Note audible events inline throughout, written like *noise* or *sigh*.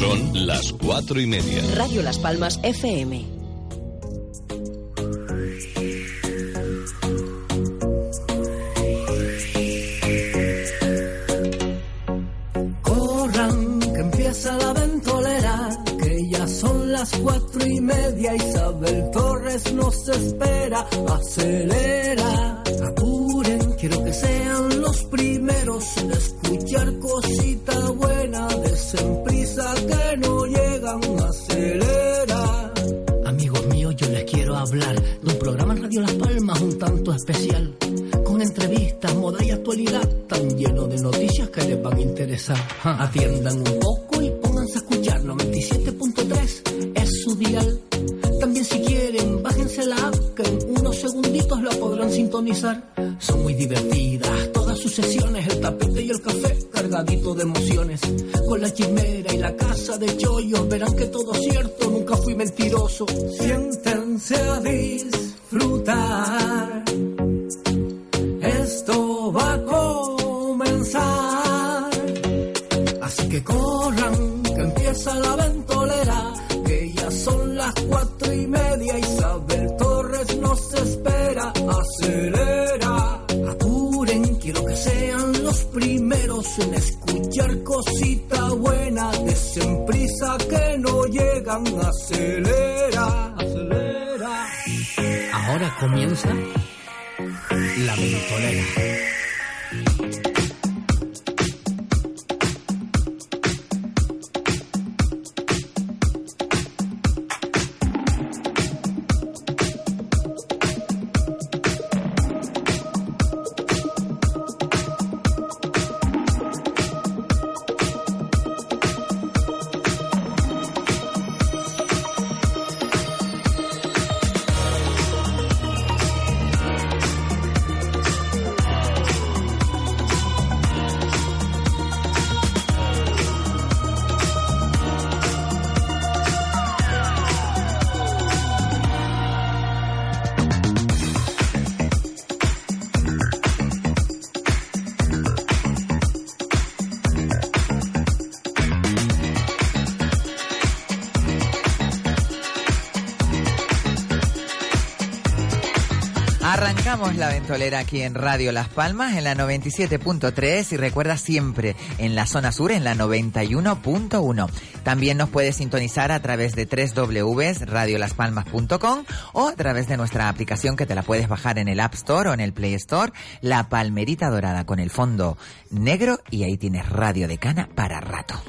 Son las cuatro y media. Radio Las Palmas FM. Corran, que empieza la ventolera, que ya son las cuatro y media. Isabel Torres nos espera, acelera, apuren, quiero que sean los Atiendan un poco La ventolera aquí en Radio Las Palmas en la 97.3 y recuerda siempre en la zona sur en la 91.1. También nos puedes sintonizar a través de www.radiolaspalmas.com o a través de nuestra aplicación que te la puedes bajar en el App Store o en el Play Store, La Palmerita Dorada con el fondo negro y ahí tienes Radio de Cana para rato.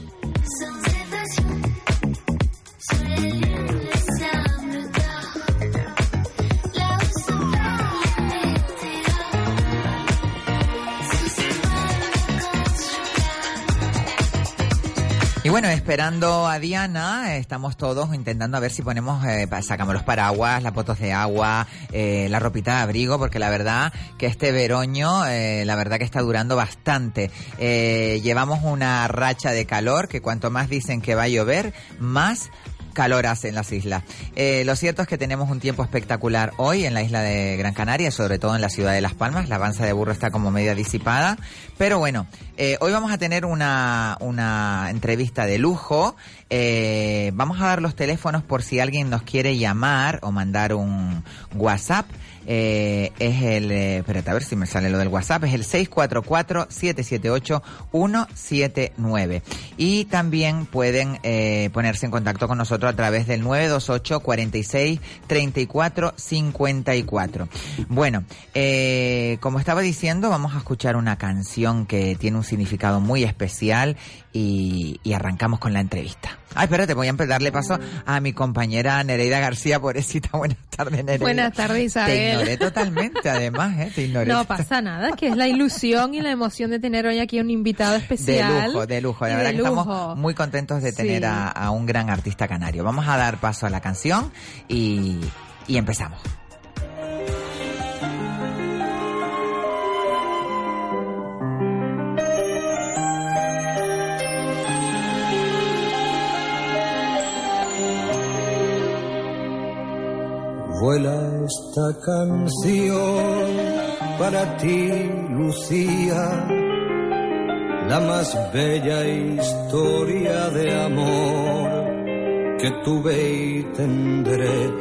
Bueno, esperando a Diana, estamos todos intentando a ver si ponemos, eh, sacamos los paraguas, las botas de agua, eh, la ropita de abrigo, porque la verdad que este veroño, eh, la verdad que está durando bastante. Llevamos una racha de calor que cuanto más dicen que va a llover, más calor hace en las islas. Eh, lo cierto es que tenemos un tiempo espectacular hoy en la isla de Gran Canaria, sobre todo en la ciudad de Las Palmas. La avanza de burro está como media disipada. Pero bueno, eh, hoy vamos a tener una, una entrevista de lujo. Eh, vamos a dar los teléfonos por si alguien nos quiere llamar o mandar un WhatsApp. Eh, es el, eh, espérate a ver si me sale lo del WhatsApp, es el 644-778-179. Y también pueden eh, ponerse en contacto con nosotros a través del 928 46 34 54. Bueno, eh, como estaba diciendo, vamos a escuchar una canción que tiene un significado muy especial y, y arrancamos con la entrevista. Ay, espérate, voy a darle paso a mi compañera Nereida García, pobrecita. *laughs* Buenas tardes, Nereida. Buenas tardes, Isabel. Ignoré totalmente, además, ¿eh? Te ignoré. No pasa nada, que es la ilusión y la emoción de tener hoy aquí un invitado De especial. lujo, de lujo. La verdad de que estamos muy contentos de tener Sí. a, a un gran artista canario. Vamos a dar paso a la canción y, y empezamos. Vuela esta canción para ti, Lucía, la más bella historia de amor que tuve y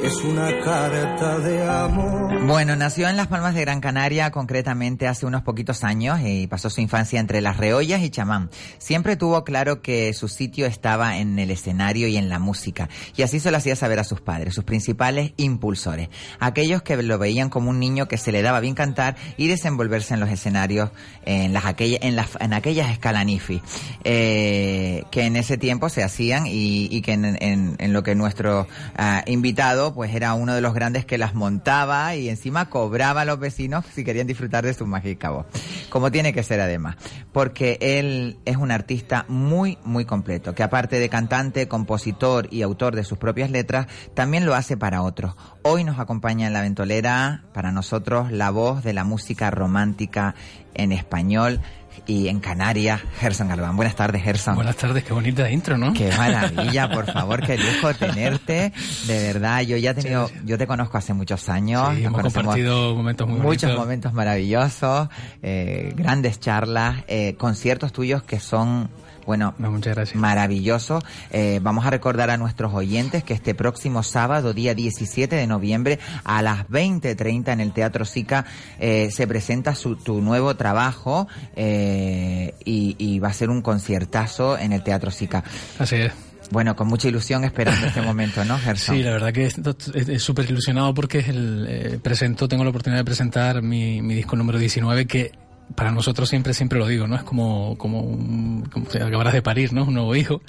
es una carta de amor. Bueno, nació en Las Palmas de Gran Canaria, concretamente hace unos poquitos años, y pasó su infancia entre Las Reollas y Chamán. Siempre tuvo claro que su sitio estaba en el escenario y en la música, y así se lo hacía saber a sus padres, sus principales impulsores, aquellos que lo veían como un niño que se le daba bien cantar y desenvolverse en los escenarios, en, las, en, las, en aquellas escalanifi, eh, que en ese tiempo se hacían y, y que en, en en, lo que nuestro uh, invitado pues era uno de los grandes que las montaba y encima cobraba a los vecinos si querían disfrutar de su mágica voz. Como tiene que ser además, porque él es un artista muy, muy completo, que aparte de cantante, compositor y autor de sus propias letras, también lo hace para otros. Hoy nos acompaña en la ventolera, para nosotros, la voz de la música romántica en español y en Canarias, Gerson Galván. Buenas tardes, Gerson. Buenas tardes, qué bonita intro, ¿no? Qué *laughs* maravilla, por favor, qué lujo tenerte. De verdad, yo ya he tenido, sí, yo te conozco hace muchos años. Sí, hemos compartido momentos muy Muchos bonitos. momentos maravillosos, eh, grandes charlas, eh, conciertos tuyos que son bueno, no, muchas gracias. maravilloso. Eh, vamos a recordar a nuestros oyentes que este próximo sábado, día 17 de noviembre, a las 20.30 en el Teatro Sica, eh, se presenta su, tu nuevo trabajo eh, y, y, va a ser un conciertazo en el Teatro Sica. Así es. Bueno, con mucha ilusión esperando este momento, ¿no, Gerson? Sí, la verdad que es súper ilusionado porque es el, eh, presento, tengo la oportunidad de presentar mi, mi disco número 19 que para nosotros siempre, siempre lo digo, ¿no? Es como, como, un, como te acabarás de parir, ¿no? Un nuevo hijo.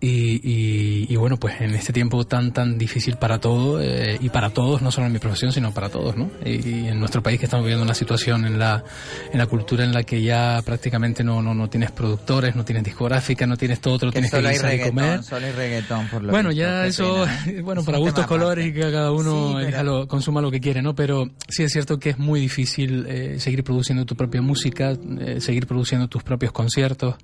Y, y, y, bueno, pues en este tiempo tan, tan difícil para todo, eh, y para todos, no solo en mi profesión, sino para todos, ¿no? Y, y, en nuestro país que estamos viviendo una situación en la, en la cultura en la que ya prácticamente no, no, no tienes productores, no tienes discográfica, no tienes todo, que tienes que hay reggaetón, comer. Solo hay reggaetón, por lo Bueno, visto, ya eso, pena, *laughs* ¿eh? bueno, es para gustos, colores y que cada uno sí, pero... consuma lo que quiere, ¿no? Pero sí es cierto que es muy difícil eh, seguir produciendo tu propia música, eh, seguir produciendo tus propios conciertos,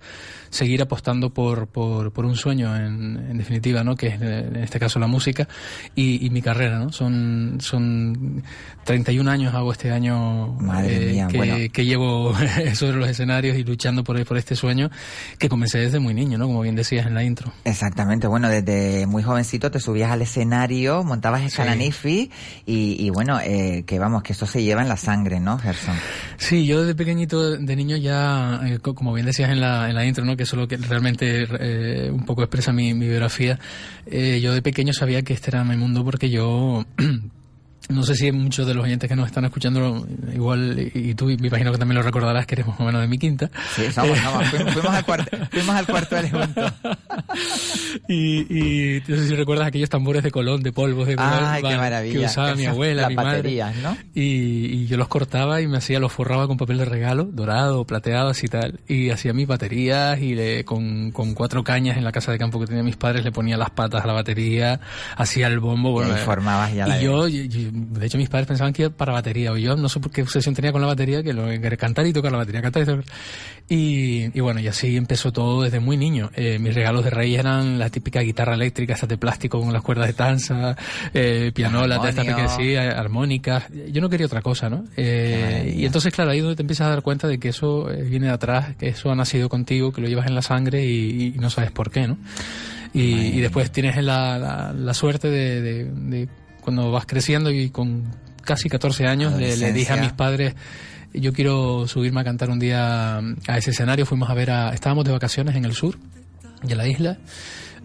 seguir apostando por, por, por un sueño, en, en, definitiva, ¿no? Que es en este caso la música y, y mi carrera, ¿no? Son, son 31 años hago este año eh, mía, que, bueno. que, llevo *laughs* sobre los escenarios y luchando por, por este sueño que comencé desde muy niño, ¿no? Como bien decías en la intro. Exactamente, bueno, desde muy jovencito te subías al escenario, montabas escalanifi sí. y, y, bueno, eh, que vamos, que eso se lleva en la sangre, ¿no, Gerson? Sí, yo desde pequeñito, de niño ya, eh, como bien decías en la, en la intro, ¿no? Que eso es lo que realmente eh, un poco expresa mi, biografía. Eh, yo de pequeño sabía que este era mi mundo porque yo *clears throat* no sé si muchos de los oyentes que nos están escuchando, igual, y tú me imagino que también lo recordarás, que eres más o menos de mi quinta. Sí, somos, somos. Fuimos, fuimos, al cuarto, fuimos al cuarto de juntos. *laughs* y, y no sé si recuerdas aquellos tambores de colón, de polvos, de colón, Ay, qué maravilla. que usaba mi abuela, mi madre. ¿no? Y, y, yo los cortaba y me hacía, los forraba con papel de regalo, dorado, plateado, así tal. Y hacía mis baterías y le, con, con cuatro cañas en la casa de campo que tenía mis padres, le ponía las patas a la batería, hacía el bombo. Bueno, y formabas ya y la yo, yo, yo, de hecho, mis padres pensaban que iba para batería, o yo no sé por qué obsesión tenía con la batería, que lo que cantar y tocar la batería, cantar y tocar. Y, y bueno, y así empezó todo desde muy niño. Eh, mis regalos de reyes eran la típica guitarra eléctrica, estas de plástico con las cuerdas de tanza, eh, pianola, esta que sí, armónicas. Yo no quería otra cosa, ¿no? Eh, y entonces, claro, ahí es donde te empiezas a dar cuenta de que eso eh, viene de atrás, que eso ha nacido contigo, que lo llevas en la sangre y, y no sabes por qué, ¿no? Y, y después tienes la, la, la suerte de, de, de cuando vas creciendo y con casi 14 años le, le, dije a mis padres yo quiero subirme a cantar un día a ese escenario. Fuimos a ver a estábamos de vacaciones en el sur de la isla.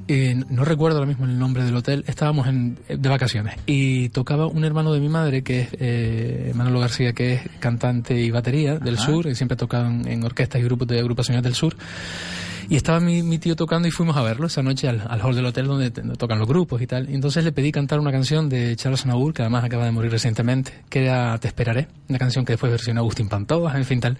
Eh, no recuerdo ahora mismo el nombre del hotel, estábamos en, de vacaciones. Y tocaba un hermano de mi madre que es eh, Manolo García, que es cantante y batería del Ajá. sur, y siempre ha tocado en, en, orquestas y grupos de agrupaciones del sur. Y estaba mi, mi, tío tocando y fuimos a verlo esa noche al, al hall del hotel donde, tocan los grupos y tal. Y entonces le pedí cantar una canción de Charles Aznavour, que además acaba de morir recientemente, que era Te esperaré, una canción que después versionó Agustín Pantoja, en fin tal.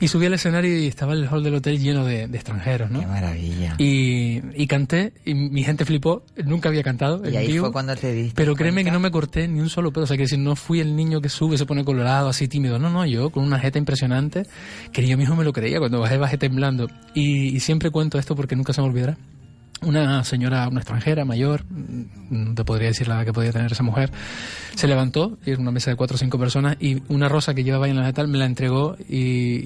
Y subí al escenario y estaba el hall del hotel lleno de, de extranjeros, ¿no? Qué maravilla. Y, y, canté, y mi gente flipó, nunca había cantado. Y ahí vivo, fue cuando te diste Pero créeme cuenta? que no me corté ni un solo pedo. O sea, que decir, no fui el niño que sube, se pone colorado, así tímido. No, no, yo con una jeta impresionante, que yo mismo me lo creía cuando bajé, bajé temblando. Y, y siempre cuento esto porque nunca se me olvidará. Una señora, una extranjera mayor, no te podría decir la edad que podía tener esa mujer, se levantó, era una mesa de cuatro o cinco personas, y una rosa que llevaba en la tal me la entregó y,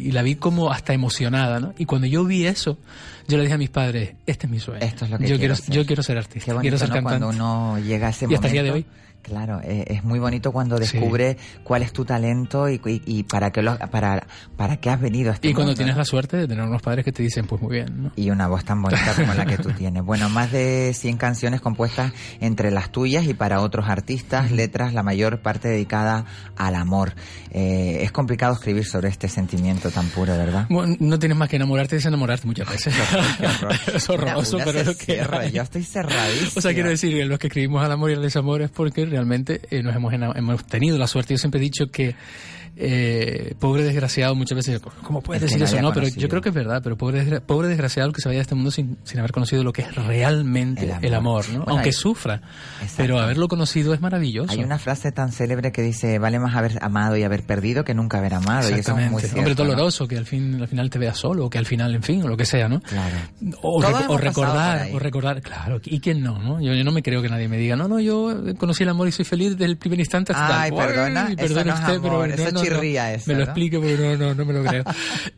y la vi como hasta emocionada, ¿no? Y cuando yo vi eso, yo le dije a mis padres, este es mi sueño. Esto es lo que yo quiero quiero, ser. yo quiero ser artista, bonito, quiero ser ¿no? cantante. Cuando uno llega a ese Y momento. hasta el día de hoy. Claro, eh, es muy bonito cuando Sí. descubre cuál es tu talento y, y- y para qué lo, para para qué has venido a este Y cuando mundo, tienes ¿no? la suerte de tener unos padres que te dicen, pues muy bien, ¿no? y una voz tan bonita como la que tú *laughs* tienes. Bueno, más de 100 canciones compuestas entre las tuyas y para otros artistas, letras, la mayor parte dedicada al amor. Eh, es complicado escribir sobre este sentimiento tan puro, ¿verdad? Bueno, no tienes más que enamorarte y desenamorarte muchas veces. *laughs* es horroroso, pero es lo que hay. yo estoy cerradísima. O sea, quiero decir los que escribimos al amor y al desamor es porque realmente eh, nos hemos, hemos tenido la suerte. Yo siempre he dicho que eh, pobre desgraciado muchas veces, ¿cómo puedes decir eso? No, pero yo creo que es verdad, pero pobre, desgra- pobre desgraciado el que se vaya de este mundo sin, sin haber conocido lo que es realmente El el amor. ¿no? Bueno, Aunque hay- sufra, Exacto. pero haberlo conocido es maravilloso. Hay una frase tan célebre que dice, vale más haber amado y haber perdido que nunca haber amado. Y eso es Exactamente. muy cierto, Hombre ¿no? doloroso, que al fin, al final te veas solo, o que al final, en fin, o lo que sea, ¿no? Claro. O, rec- recordar, o recordar, claro, ¿y quién no, no? Yo, yo no me creo que nadie me diga, no, no, yo conocí el amor y soy feliz desde el primer instante hasta Ay, tal. perdona, Ay, eso perdone no es usted, pero eso no, no. chirría eso, Me lo ¿no? explique, pero no, no, no me lo creo.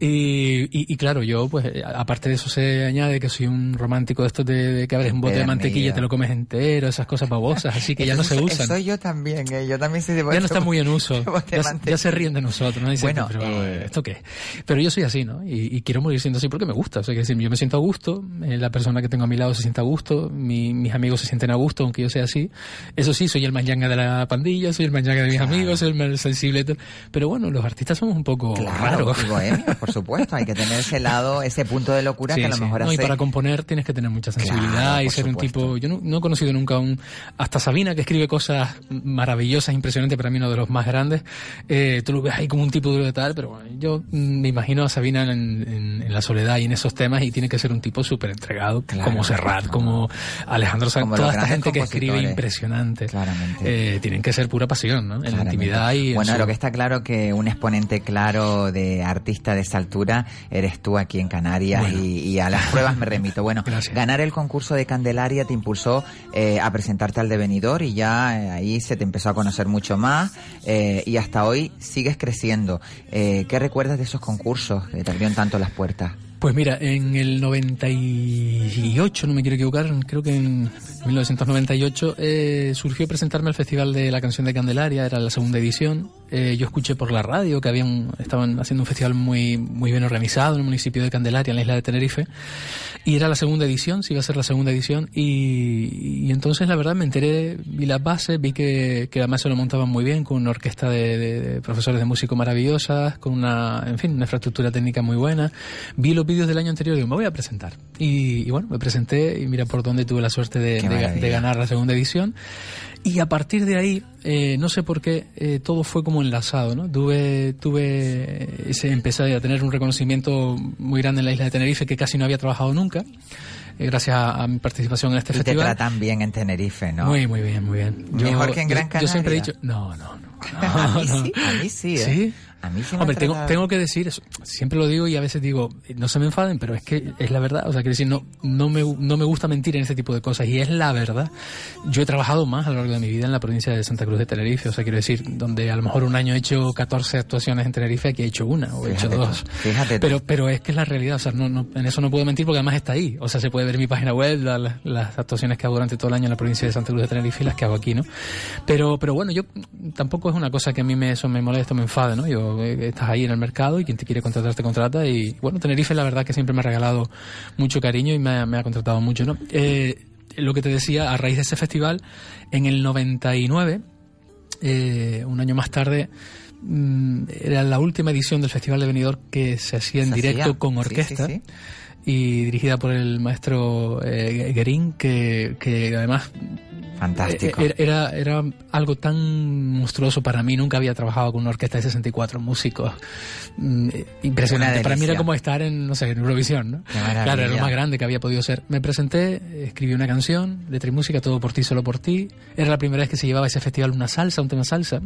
y, y, y claro, yo, pues, aparte de eso se añade que soy un romántico de estos de, de que abres un bote de mantequilla mío. te lo comes entero, esas cosas babosas, así que ya no se usan. Soy yo también, eh, yo también soy de Ya no está muy en uso. bote Ya, ya se ríen de nosotros, ¿no? Dicen, Bueno, pero eh, ¿esto qué? Pero yo soy así, ¿no? Y, y quiero morir siendo así porque me gusta. O sea, que decir, yo me siento a gusto, eh, la persona que tengo a mi lado se siente a gusto, mi- mis amigos se sienten a gusto, aunque yo sea así. Eso sí, soy el mañanga de la pandilla, soy el mañanga de mis amigos, soy el más sensible. tal. Pero bueno, los artistas somos un poco Claro, raros. bohemios, *laughs* por supuesto. Hay que tener ese lado, ese punto de locura Sí, que a lo sí. mejor No, hace... y para componer tienes que tener mucha sensibilidad Claro, y ser un supuesto. tipo. Yo no, no he conocido nunca un. Hasta Sabina, que escribe cosas maravillosas, impresionantes, para mí uno de los más grandes. Eh, tú lo ves ahí como un tipo duro de tal, pero bueno, yo me imagino a Sabina en, en- en la soledad y en esos temas y tiene que ser un tipo súper entregado, Claro, como Serrat, como Alejandro Sanz, toda esta gente que escribe impresionante. Claramente. Eh, tienen que ser pura pasión, ¿no? En la intimidad y en Bueno, su- lo que está claro que un exponente claro de artista de esa altura eres tú aquí en Canarias Bueno. y, y a las pruebas me remito. *laughs* Bueno, Gracias. ganar el concurso de Candelaria te impulsó eh, a presentarte al devenidor y ya eh, ahí se te empezó a conocer mucho más eh, y hasta hoy sigues creciendo. Eh, ¿Qué recuerdas de esos concursos que te abrieron tanto las puertas? Pues mira, en el 98, no me quiero equivocar, creo que en 1998 eh, surgió presentarme al Festival de la Canción de Candelaria, era la segunda edición. Eh, yo escuché por la radio que habían estaban haciendo un festival muy muy bien organizado en el municipio de Candelaria, en la isla de Tenerife, y era la segunda edición, sí iba a ser la segunda edición, y, y entonces la verdad me enteré, vi las bases, vi que, que además se lo montaban muy bien, con una orquesta de, de- de profesores de músico maravillosas, con una, en fin, una infraestructura técnica muy buena. Vi los vídeos del año anterior y digo, me voy a presentar. Y, y bueno, me presenté y mira por dónde tuve la suerte de, ganar la segunda edición. Y a partir de ahí, eh, no sé por qué, eh, todo fue como enlazado, ¿no? Tuve, tuve, ese, empecé a tener un reconocimiento muy grande en la isla de Tenerife que casi no había trabajado nunca, eh, gracias a, a mi participación en este Te festival. tratan bien en Tenerife, ¿no? Muy, muy bien, muy bien. Mejor que en Gran Yo siempre he Canaria. dicho, no, no, no. *laughs* a mí sí, a mí sí, ¿eh? ¿Sí? A mí sí me Hombre, tengo, tengo que decir, eso, siempre lo digo y a veces digo, no se me enfaden, pero es que es la verdad. O sea, quiero decir, no, no, me, no me gusta mentir en este tipo de cosas y es la verdad. Yo he trabajado más a lo largo de mi vida en la provincia de Santa Cruz de Tenerife. O sea, quiero decir, donde a lo mejor un año he hecho 14 actuaciones en Tenerife, aquí he hecho una o he hecho Fíjate tú, dos. fíjate. Pero, pero es que es la realidad. O sea, no, no, en eso no puedo mentir porque además está ahí. O sea, se puede ver en mi página web la- la- las actuaciones que hago durante todo el año en la provincia de Santa Cruz de Tenerife y las que hago aquí, ¿no? Pero, pero bueno, yo tampoco es una cosa que a mí me, eso me molesta, me enfade, ¿no? Yo, estás ahí en el mercado y quien te quiere contratar te contrata y bueno, Tenerife la verdad que siempre me ha regalado mucho cariño y me ha, me ha contratado mucho, ¿no? Eh, lo que te decía, a raíz de ese festival, en el 99, eh, un año más tarde, mm, era la última edición del Festival de Benidorm que se hacía en Se directo hacía, con sí, orquesta sí, sí. Y dirigida por el maestro eh, Guerín, que, que además Fantástico. Eh, Era, era algo tan monstruoso para mí. Nunca había trabajado con una orquesta de 64 músicos. Mm, eh, Impresionante. Para mí era como estar en, no sé, en Eurovisión, ¿no? Claro, era lo más grande que había podido ser. Me presenté, escribí una canción, letra y música, todo por ti, solo por ti. Era la primera vez que se llevaba a ese festival una salsa, un tema salsa.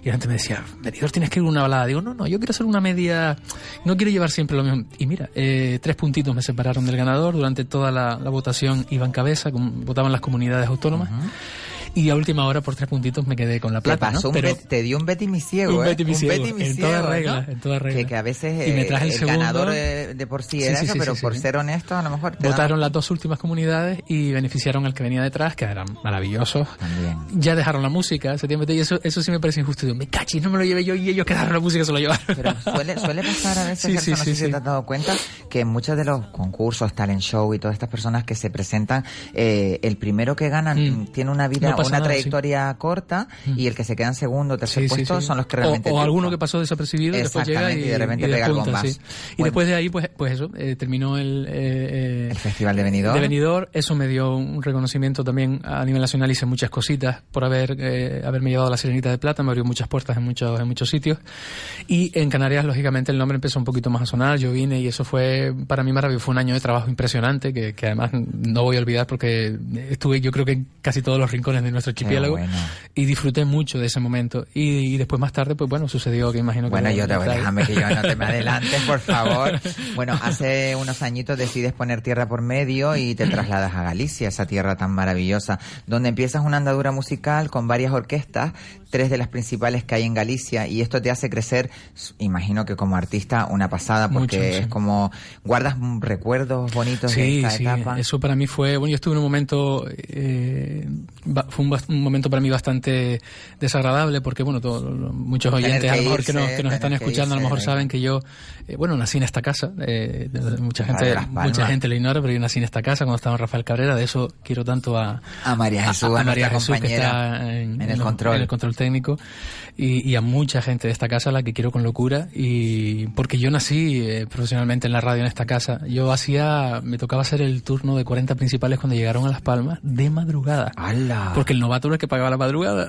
Y la gente me decía, Benidorm, tienes que ir una balada. Digo, no, no, yo quiero hacer una media, no quiero llevar siempre lo mismo. Y mira, eh, tres puntitos me separaron del ganador. Durante toda la, votación iba en cabeza, votaban las comunidades autónomas. Y a última hora, por tres puntitos, me quedé con la Te plata. pasó ¿no? un Pero te dio un Betty mi ciego, un ¿eh? Betty mi ciego, en ciego, toda ¿no? regla, en toda regla. Que, que a veces Y me traje el el, ganador eh, de por sí Sí, era sí, eso, sí, pero sí, por sí. ser honesto a lo mejor te votaron dan- las dos últimas comunidades y beneficiaron al que venía detrás, que eran maravillosos. También. Ya dejaron la música, ese tiempo, y eso, eso sí me parece injusto. Digo, me cachis, no me lo llevé yo y ellos quedaron la música, se lo llevaron. Pero suele, suele pasar a veces, Sí, Gerson, sí, no sí, sé si sí. te has dado cuenta, que en muchos de los concursos, talent show y todas estas personas que se presentan, eh, el primero que ganan Mm. tiene una vida, pasa una nada, trayectoria corta y el que se queda en segundo o tercer Sí, sí, puesto sí. son los que O- realmente O, alguno triunfan. que pasó desapercibido y después llega y, y de repente pega el despunta, bombazo. sí. Y Bueno. después de ahí, pues, pues eso, eh, terminó el... eh, eh, El Festival de Benidorm. de Benidorm, eso me dio un reconocimiento también a nivel nacional, hice muchas cositas por haber eh, haberme llevado a la Sirenita de Plata, me abrió muchas puertas en muchos en muchos sitios y en Canarias lógicamente el nombre empezó un poquito más a sonar, yo vine y eso fue para mí maravilloso, fue un año de trabajo impresionante que, que además no voy a olvidar porque estuve yo creo que en casi todos los rincones de nuestro archipiélago bueno. y disfruté mucho de ese momento y, y después más tarde pues bueno sucedió que imagino que Bueno, yo te voy, déjame que yo no te me *laughs* adelantes, por favor. *laughs* Bueno, hace unos añitos decides poner tierra por medio y te trasladas a Galicia, esa tierra tan maravillosa, donde empiezas una andadura musical con varias orquestas, tres de las principales que hay en Galicia, y esto te hace crecer, imagino que como artista, una pasada, porque Mucho, sí. es como, guardas recuerdos bonitos de Sí, esta sí, etapa. eso para mí fue, bueno, yo estuve en un momento, eh, ba- fue un, un momento para mí bastante desagradable porque, bueno, todo- muchos oyentes a lo mejor irse, que nos, que nos están escuchando a lo mejor saben que yo, eh, bueno, nací en esta casa, eh, mucha gente, mucha gente lo ignora, pero yo nací en esta casa cuando estaba en Rafael Cabrera, de eso quiero tanto a, A María Jesús, a, a María Jesús que está en, en el control. en el control técnico y, y a mucha gente de esta casa a la que quiero con locura y porque yo nací eh, profesionalmente en la radio en esta casa yo hacía me tocaba hacer el turno de 40 principales cuando llegaron a Las Palmas de madrugada porque el novato era el que pagaba la madrugada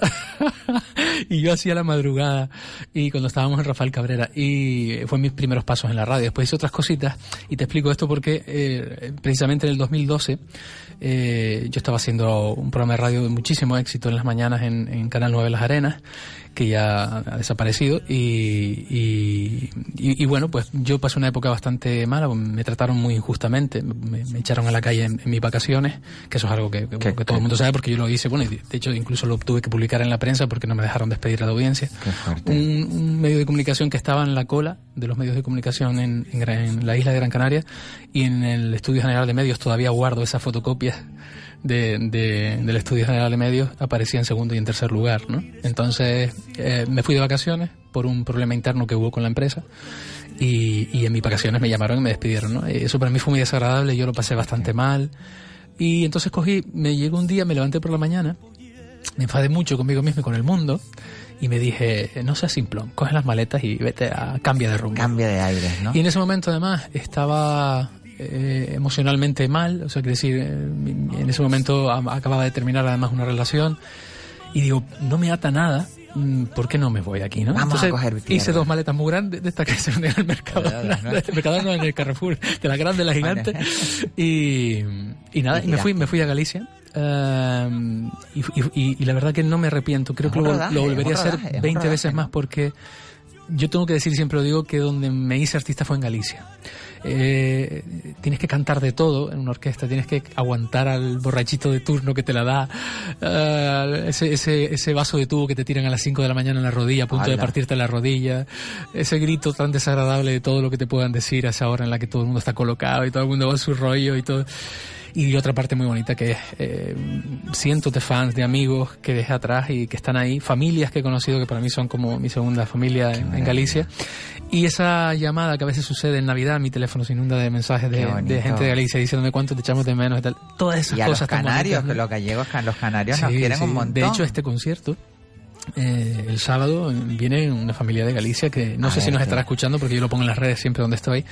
*laughs* y yo hacía la madrugada y cuando estábamos en Rafael Cabrera y fue mis primeros pasos en la radio después hice otras cositas y te explico esto porque eh, precisamente en el 2012 eh, yo estaba haciendo un programa de radio de muchísimo éxito en las mañanas en, en Canal 9 Las Arenas que ya ha desaparecido y, y, y- y bueno pues yo pasé una época bastante mala me trataron muy injustamente me, me echaron a la calle en, en mis vacaciones que eso es algo que, que- Qué- que todo el mundo sabe porque yo lo hice bueno y de hecho incluso lo tuve que publicar en la prensa porque no me dejaron despedir a la audiencia. Un, un medio de comunicación que estaba en la cola de los medios de comunicación en, en Gran- en la isla de Gran Canaria y en el Estudio General de Medios todavía guardo esas fotocopias de, de- del Estudio General de Medios aparecía en segundo y en tercer lugar, ¿no? Entonces eh, me fui de vacaciones por un problema interno que hubo con la empresa y, y en mis vacaciones me llamaron y me despidieron, ¿no? Y Eso para mí fue muy desagradable, yo lo pasé bastante mal y entonces cogí, me llegó un día, me levanté por la mañana me enfadé mucho conmigo mismo y con el mundo y me dije, no seas simplón, coge las maletas y vete a cambia de rumbo. Cambia de aires, ¿no? Y en ese momento además estaba eh, emocionalmente mal, o sea, que decir, eh, en ese momento a- acababa de terminar además una relación y digo, no me ata nada. mm, ¿Por qué no me voy de aquí, no? Vamos a Entonces coger tierra. hice dos maletas muy grandes de estas que *laughs* se venden en el mercado, el mercado no, en el Carrefour, de la grande, la gigante, y, y nada, Y y me fui, me fui a Galicia. ehm, y, y- y- la verdad que no me arrepiento, creo Es que lo, rodaje, lo volvería a hacer rodaje, es un 20 rodaje, veces ¿no? más porque yo tengo que decir, siempre lo digo, que donde me hice artista fue en Galicia. Eh, tienes que cantar de todo en una orquesta, tienes que aguantar al borrachito de turno que te la da, eh, ese, ese, ese vaso de tubo que te tiran a las 5 de la mañana en la rodilla, a punto de partirte la rodilla, ese grito tan desagradable de todo lo que te puedan decir a esa hora en la que todo el mundo está colocado y todo el mundo va a su rollo y todo. Y otra parte muy bonita que es eh, cientos de fans, de amigos que dejé atrás y que están ahí, familias que he conocido que para mí son como mi segunda familia en, en Galicia. Y esa llamada que a veces sucede en Navidad, mi teléfono se inunda de mensajes de, gente de Galicia diciéndome cuánto te echamos de menos y tal. Todas esas Y a los cosas tan canarios, bonitas, que ¿no? los gallegos, los canarios nos quieren sí. un montón. De hecho, este concierto, eh, el sábado, eh, viene una familia de Galicia que no A sé si nos estará escuchando porque yo lo pongo en las redes siempre donde estoy.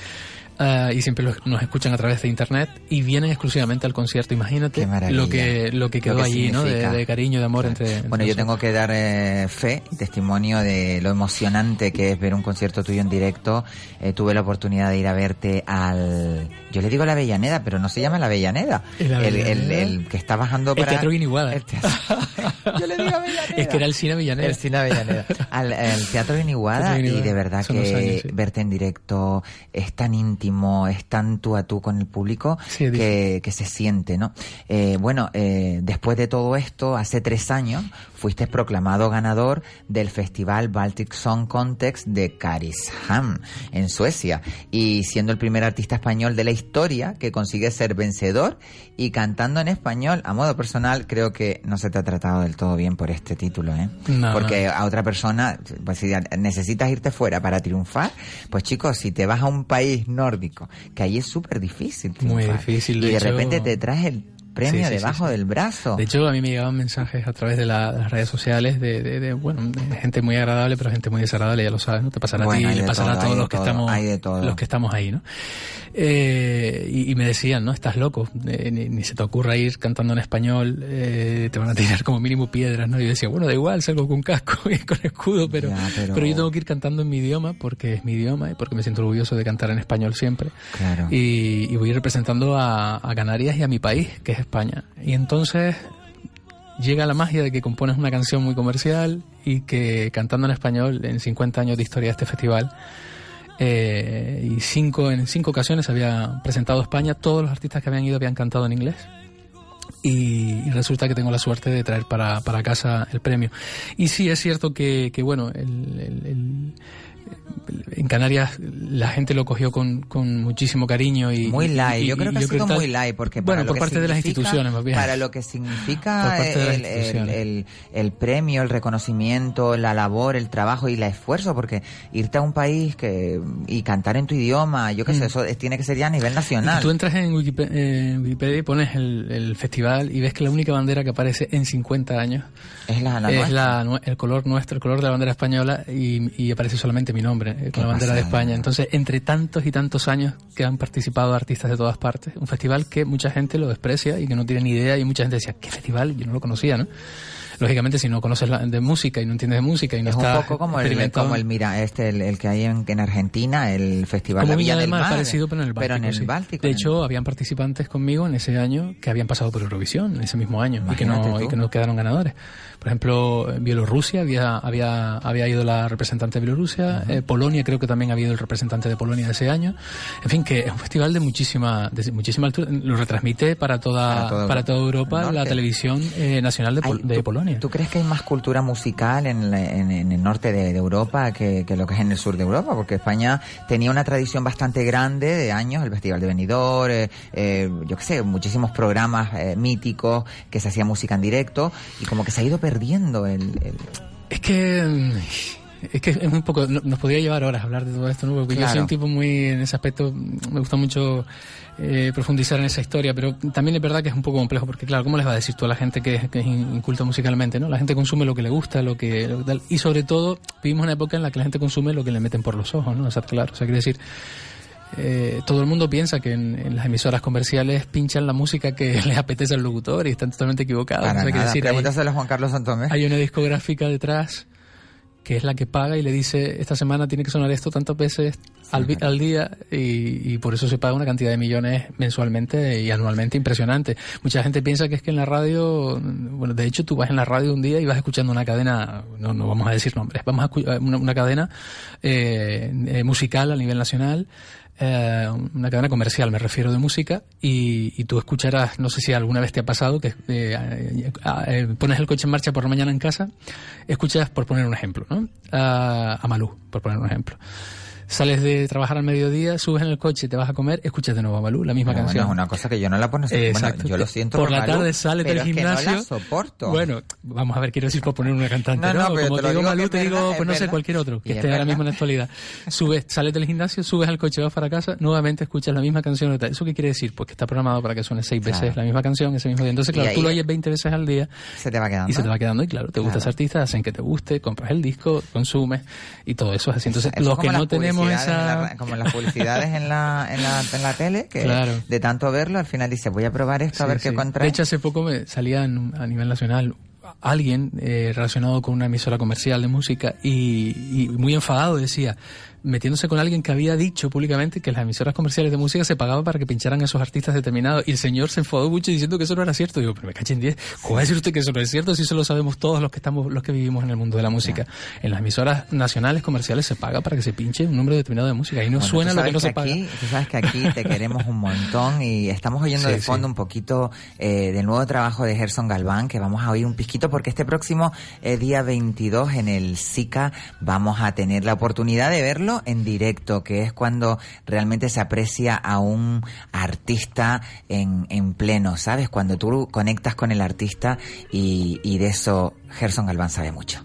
Ah, y siempre los- nos escuchan a través de internet y vienen exclusivamente al concierto. Imagínate lo que lo que quedó Lo que allí, ¿no? De, significa. de cariño, de amor entre, entre Bueno, yo tengo que dar eh, fe y testimonio de lo emocionante que es ver un concierto tuyo en directo. Eh, tuve la oportunidad de ir a verte al... Yo le digo la Avellaneda, pero no se llama la Avellaneda. ¿El el, Avellaneda? el- el que está bajando El para... Teatro Guiniguada. El teatro- *laughs* Yo le digo Avellaneda. Es que era el cine Villanera. El cine Avellaneda. Al, al *laughs* Teatro Guiniguada y de verdad Son que años, sí. verte en directo es tan íntimo, es tan tú a tú con el público Sí, que, que se siente, ¿no? Eh, bueno, eh, después de todo esto, hace tres años fuiste proclamado ganador del Festival Baltic Song Contest de Karishamn en Suecia y siendo el primer artista español de la historia que consigue ser vencedor y cantando en español a modo personal creo que no se te ha tratado del todo bien por este título, ¿eh? No, Porque a otra persona, pues si necesitas irte fuera para triunfar, pues chicos, si te vas a un país nórdico, que ahí es súper difícil Muy difícil, y de de hecho- repente te traes el premio Sí, sí, sí, debajo sí. del brazo. De hecho, a mí me llegaban mensajes a través de, la- de las redes sociales de, de- de, bueno, de gente muy agradable, pero gente muy desagradable, ya lo sabes, ¿no? Te pasará Bueno, a ti, le pasará todo, a todos los que todo, estamos, los que estamos ahí, ¿no? Eh, y, y me decían, ¿no? Estás loco, eh, ni, ni se te ocurra ir cantando en español, eh, te van a tirar como mínimo piedras, ¿no? Y yo decía, bueno, da igual, salgo con casco *laughs* y con escudo, pero, Ya, pero- pero yo tengo que ir cantando en mi idioma porque es mi idioma y porque me siento orgulloso de cantar en español siempre. Claro. Y, y voy representando a, a Canarias y a mi país, que es España. Y entonces llega la magia de que compones una canción muy comercial y que cantando en español en 50 años de historia de este festival eh, y cinco en cinco ocasiones había presentado España todos los artistas que habían ido habían cantado en inglés y, resulta que tengo la suerte de traer para, para casa el premio y sí es cierto que, que bueno el- en Canarias la gente lo cogió con, con muchísimo cariño y muy y- light, y- yo creo y que ha sido muy light porque bueno por que parte de las instituciones más bien para lo que significa el, el- el- el premio, el reconocimiento, la labor, el trabajo y el esfuerzo, porque irte a un país que y cantar en tu idioma, yo qué sé, Mm. eso es- tiene que ser ya a nivel Y nacional. Tú entras en Wikipe- en Wikipedia y pones el, el festival y ves que la única bandera que aparece en 50 años es la, la es la, el color nuestro, el color de la bandera española y, y aparece solamente mi nombre eh, con la bandera de. España. Entonces, entre tantos y tantos años que han participado artistas de todas partes, un festival que mucha gente lo desprecia y que no tiene ni idea y mucha gente decía, ¿qué festival? Yo no lo conocía, ¿no? Lógicamente, si no conoces la- de música y no entiendes de música y no es un poco como el, como el mira este el, el que hay en, en Argentina el festival como La Villa Villa del Mar, parecido, pero en el Báltico. pero en el sí. Báltico De el- hecho, habían participantes conmigo en ese año que habían pasado por Eurovisión en ese mismo año y que, no, y que no quedaron ganadores. Por ejemplo, en Bielorrusia había, había, había ido la representante de Bielorrusia, eh, Polonia creo que también había ido el representante de Polonia de ese año. En fin, que es un festival de muchísima, de muchísima altura. Lo retransmite para toda, Para para toda Europa, la televisión eh, nacional de, Ay, de ¿tú- Polonia. ¿Tú crees que hay más cultura musical en, la- en- en el norte de, de Europa que, que lo que es en el sur de Europa? Porque España tenía una tradición bastante grande de años, el Festival de Benidorm, eh, eh, yo qué sé, muchísimos programas eh, míticos que se hacía música en directo y como que se ha ido perdiendo el... el- Es que es que es un poco no- nos podría llevar horas hablar de todo esto, ¿no? Porque yo Claro. soy un tipo muy en ese aspecto me gusta mucho eh, profundizar en esa historia, pero también es verdad que es un poco complejo porque claro, ¿cómo les va a decir tú a la gente que, es- que es in- inculta musicalmente, ¿no? La gente consume lo que le gusta, lo que, lo que tal y sobre todo vivimos una época en la que la gente consume lo que le meten por los ojos, ¿no? O sea, claro, o sea, quiere decir eh, todo el mundo piensa que en, en las emisoras comerciales pinchan la música que *laughs* les apetece al locutor y están totalmente equivocados. para O sea, quiere nada. decir, hay- a Juan Carlos Santomé. hay una discográfica detrás que es la que paga y le dice esta semana tiene que sonar esto tantas veces al, al día y, y por eso se paga una cantidad de millones mensualmente y anualmente impresionante. Mucha gente piensa que es que en la radio, bueno, de hecho tú vas en la radio un día y vas escuchando una cadena, no, no vamos a decir nombres, vamos a escuchar una, una cadena eh, eh, musical a nivel nacional eh, una cadena comercial, me refiero de música, y, y tú escucharás, no sé si alguna vez te ha pasado, que eh, eh, pones el coche en marcha por la mañana en casa, escuchas, por poner un ejemplo, ¿no? a Malú, por poner un ejemplo. Sales de trabajar al mediodía, subes en el coche, te vas a comer, escuchas de nuevo a Malú, la misma Bueno, canción. es una cosa que yo no la pongo. Exacto. Bueno, yo lo siento Por la Malú, tarde sales del es que gimnasio. no la soporto. Bueno, vamos a ver, quiero decir por poner una cantante, No, ¿no? no, pero Como te digo digo Malú, te digo, pues es no sé, cualquier otro que es esté ahora mismo en la actualidad. Subes, sales del gimnasio, subes al coche, vas para casa, nuevamente escuchas la misma canción. ¿Eso qué quiere decir? Pues que está programado para que suene seis veces la misma canción ese mismo día. Entonces, claro, tú lo oyes 20 veces al día Se te va quedando. y se te va quedando y claro, te gusta ese artista, hacen que te guste, compras el disco, consumes y todo eso es así. Entonces, los que no tenemos tenemos publicidades en esa... la como las publicidades en la, en la, en la tele, que Claro. de tanto verlo, al final dice, voy a probar esto, a Sí, ver qué sí. contrae. De hecho, hace poco me salía en- a nivel nacional alguien eh, relacionado con una emisora comercial de música y, y muy enfadado decía, metiéndose con alguien que había dicho públicamente que las emisoras comerciales de música se pagaban para que pincharan a esos artistas determinados y el señor se enfadó mucho diciendo que eso no era cierto. Digo, pero me caché en 10, ¿cómo va a decir usted que eso no es cierto si eso lo sabemos todos los que estamos, los que vivimos en el mundo de la música? En las emisoras nacionales comerciales se paga para que se pinche un número determinado de música y no Bueno, suena lo que no se paga. Tú sabes que aquí te queremos un montón y estamos oyendo Sí, de fondo sí. un poquito eh, del nuevo trabajo de Gerson Galván, que vamos a oír un pisquito porque este próximo eh, día 22 en el SICA vamos a tener la oportunidad de verlo en directo, que es cuando realmente se aprecia a un artista en, en pleno, ¿sabes? Cuando tú conectas con el artista y, de eso Gerson Galván sabe mucho.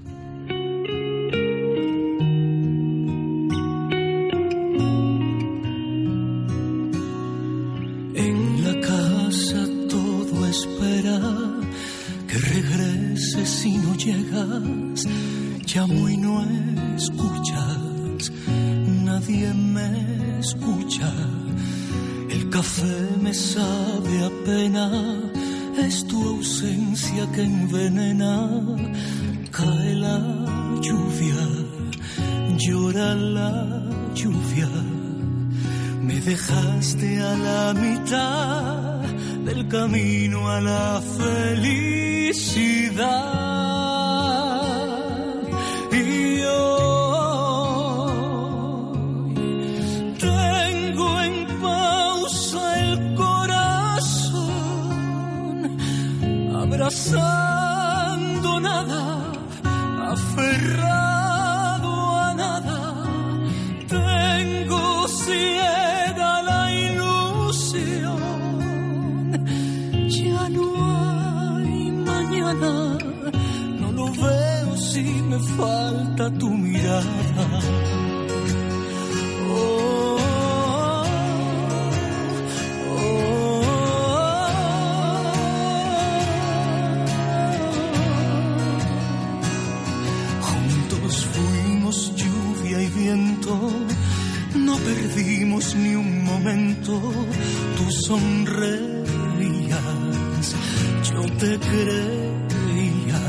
Llamo y no escuchas, nadie me escucha. El café me sabe a pena, es tu ausencia que envenena. Cae la lluvia, llora la lluvia. Me dejaste a la mitad del camino a la felicidad. Y hoy abrazando nada, aferrado a nada. Tengo ciega la ilusión. Ya no hay mañana. No lo veo si me falta tu mirada. Ni un momento. Tú sonreías, yo te creía,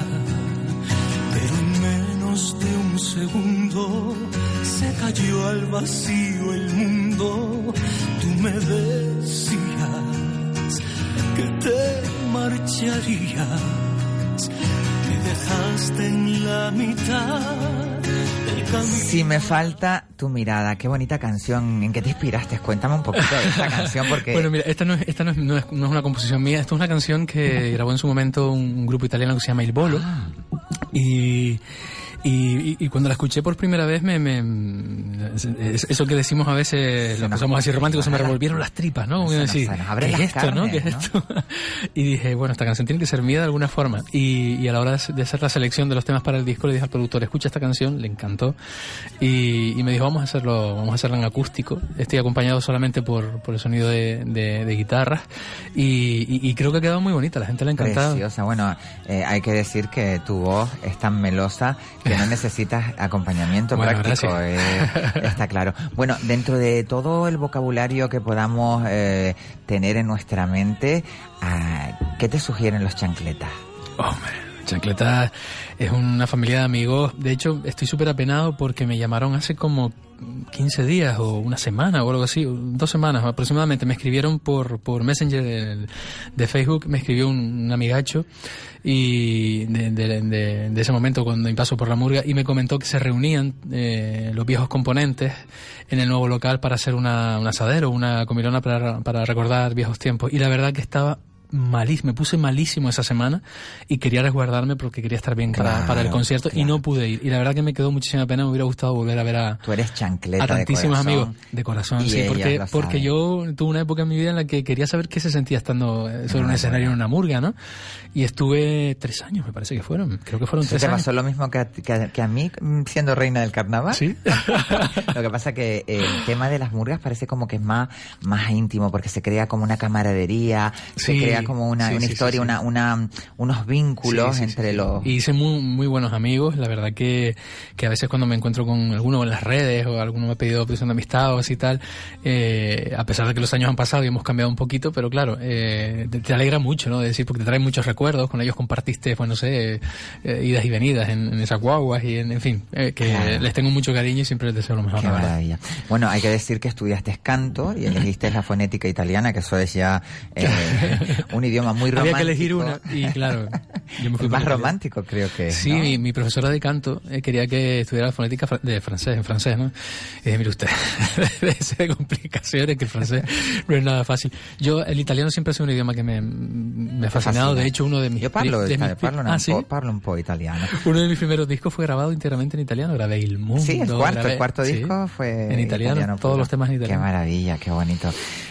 pero en menos de un segundo se cayó al vacío el mundo. Tú me decías que te marcharías. Me dejaste en la mitad. Si me falta tu mirada, qué bonita canción. ¿En qué te inspiraste? Cuéntame un poquito de esta canción porque Bueno, mira, esta no es, esta no es, no es, no es una composición mía, esto es una canción que grabó en su momento un, grupo italiano que se llama Il Bolo. Y, y, y- y cuando la escuché por primera vez, me, me- es- eso que decimos a veces, lo somos así románticos, se me revolvieron las tripas, ¿no? Como decir, ¿qué es esto, no? carnes, ¿Qué es esto? *laughs* y dije, bueno, esta canción tiene que ser mía de alguna forma. Y, y a la hora de hacer la selección de los temas para el disco, le dije al productor, escucha esta canción, le encantó. Y, me dijo, vamos a hacerlo, vamos a hacerlo en acústico. Estoy acompañado solamente por, por el sonido de, de, de guitarras. Y, creo que ha quedado muy bonita, la gente le ha encantado. Preciosa. Bueno, eh, hay que decir que tu voz es tan melosa que no necesitas acompañamiento Bueno, práctico. eh, está claro. Bueno, dentro de todo el vocabulario que podamos eh, tener en nuestra mente, ah, ¿qué te sugieren los chancletas? Hombre, Chancleta es una familia de amigos. De hecho, estoy súper apenado porque me llamaron hace como 15 días o una semana o algo así, dos semanas aproximadamente. Me escribieron por, por Messenger de, de Facebook, me escribió un, amigacho y de ese momento cuando paso por la murga y me comentó que se reunían eh, los viejos componentes en el nuevo local para hacer una, un asadero, una comilona para, para recordar viejos tiempos. Y la verdad que estaba malísimo, me puse malísimo esa semana y quería resguardarme porque quería estar bien para, Claro, para el concierto y claro. no pude ir. Y la verdad que me quedó muchísima pena, me hubiera gustado volver a ver a, Tú eres chancleta a de tantísimos corazón, amigos de corazón, y sí, porque, porque yo tuve una época en mi vida en la que quería saber qué se sentía estando eh, sobre un una escenario murga. en una murga, ¿no? Y estuve tres años, me parece que fueron, creo que fueron ¿Eso tres te años. pasó lo mismo que a, que a- que a mí mm, siendo reina del carnaval? Sí. *laughs* lo que pasa que el tema de las murgas parece como que es más, más íntimo porque se crea como una camaradería, se Sí, crea como una, sí, una sí, historia, sí. Una, una, unos vínculos Sí, sí, entre sí. los... Y hice muy, muy buenos amigos. La verdad que, que a veces cuando me encuentro con alguno en las redes o alguno me ha pedido petición de amistad o así tal, eh, a pesar de que los años han pasado y hemos cambiado un poquito, pero claro, eh, te, te alegra mucho, ¿no? De decir, porque te trae muchos recuerdos. Con ellos compartiste, pues no sé, eh, idas y venidas en, en esas guaguas y en, en fin, eh, que Claro. les tengo mucho cariño y siempre les deseo lo mejor, Qué maravilla. Bueno, hay que decir que estudiaste canto y elegiste la fonética italiana, que eso es ya eh, *laughs* un idioma muy romántico. Había que elegir una y claro, *laughs* yo me fui El más romántico creo que es, Sí, ¿no? mi, mi profesora de canto eh, quería que estudiara fonética fra- de francés, en francés, ¿no? Y dije, mire usted, *laughs* de complicaciones que el francés no es nada fácil. Yo, el italiano siempre ha sido un idioma que me, me ha fascinado. fascina. De hecho, uno de mis... Io parlo, de mis- parlo, ah, un ¿sí? parlo un po' italiano. Uno de mis primeros discos fue grabado íntegramente en italiano. Grabé Il Mundo. Sí, el cuarto, grabé- el cuarto sí, disco fue en italiano. todos puro. los temas en italiano. Qué maravilla, qué bonito.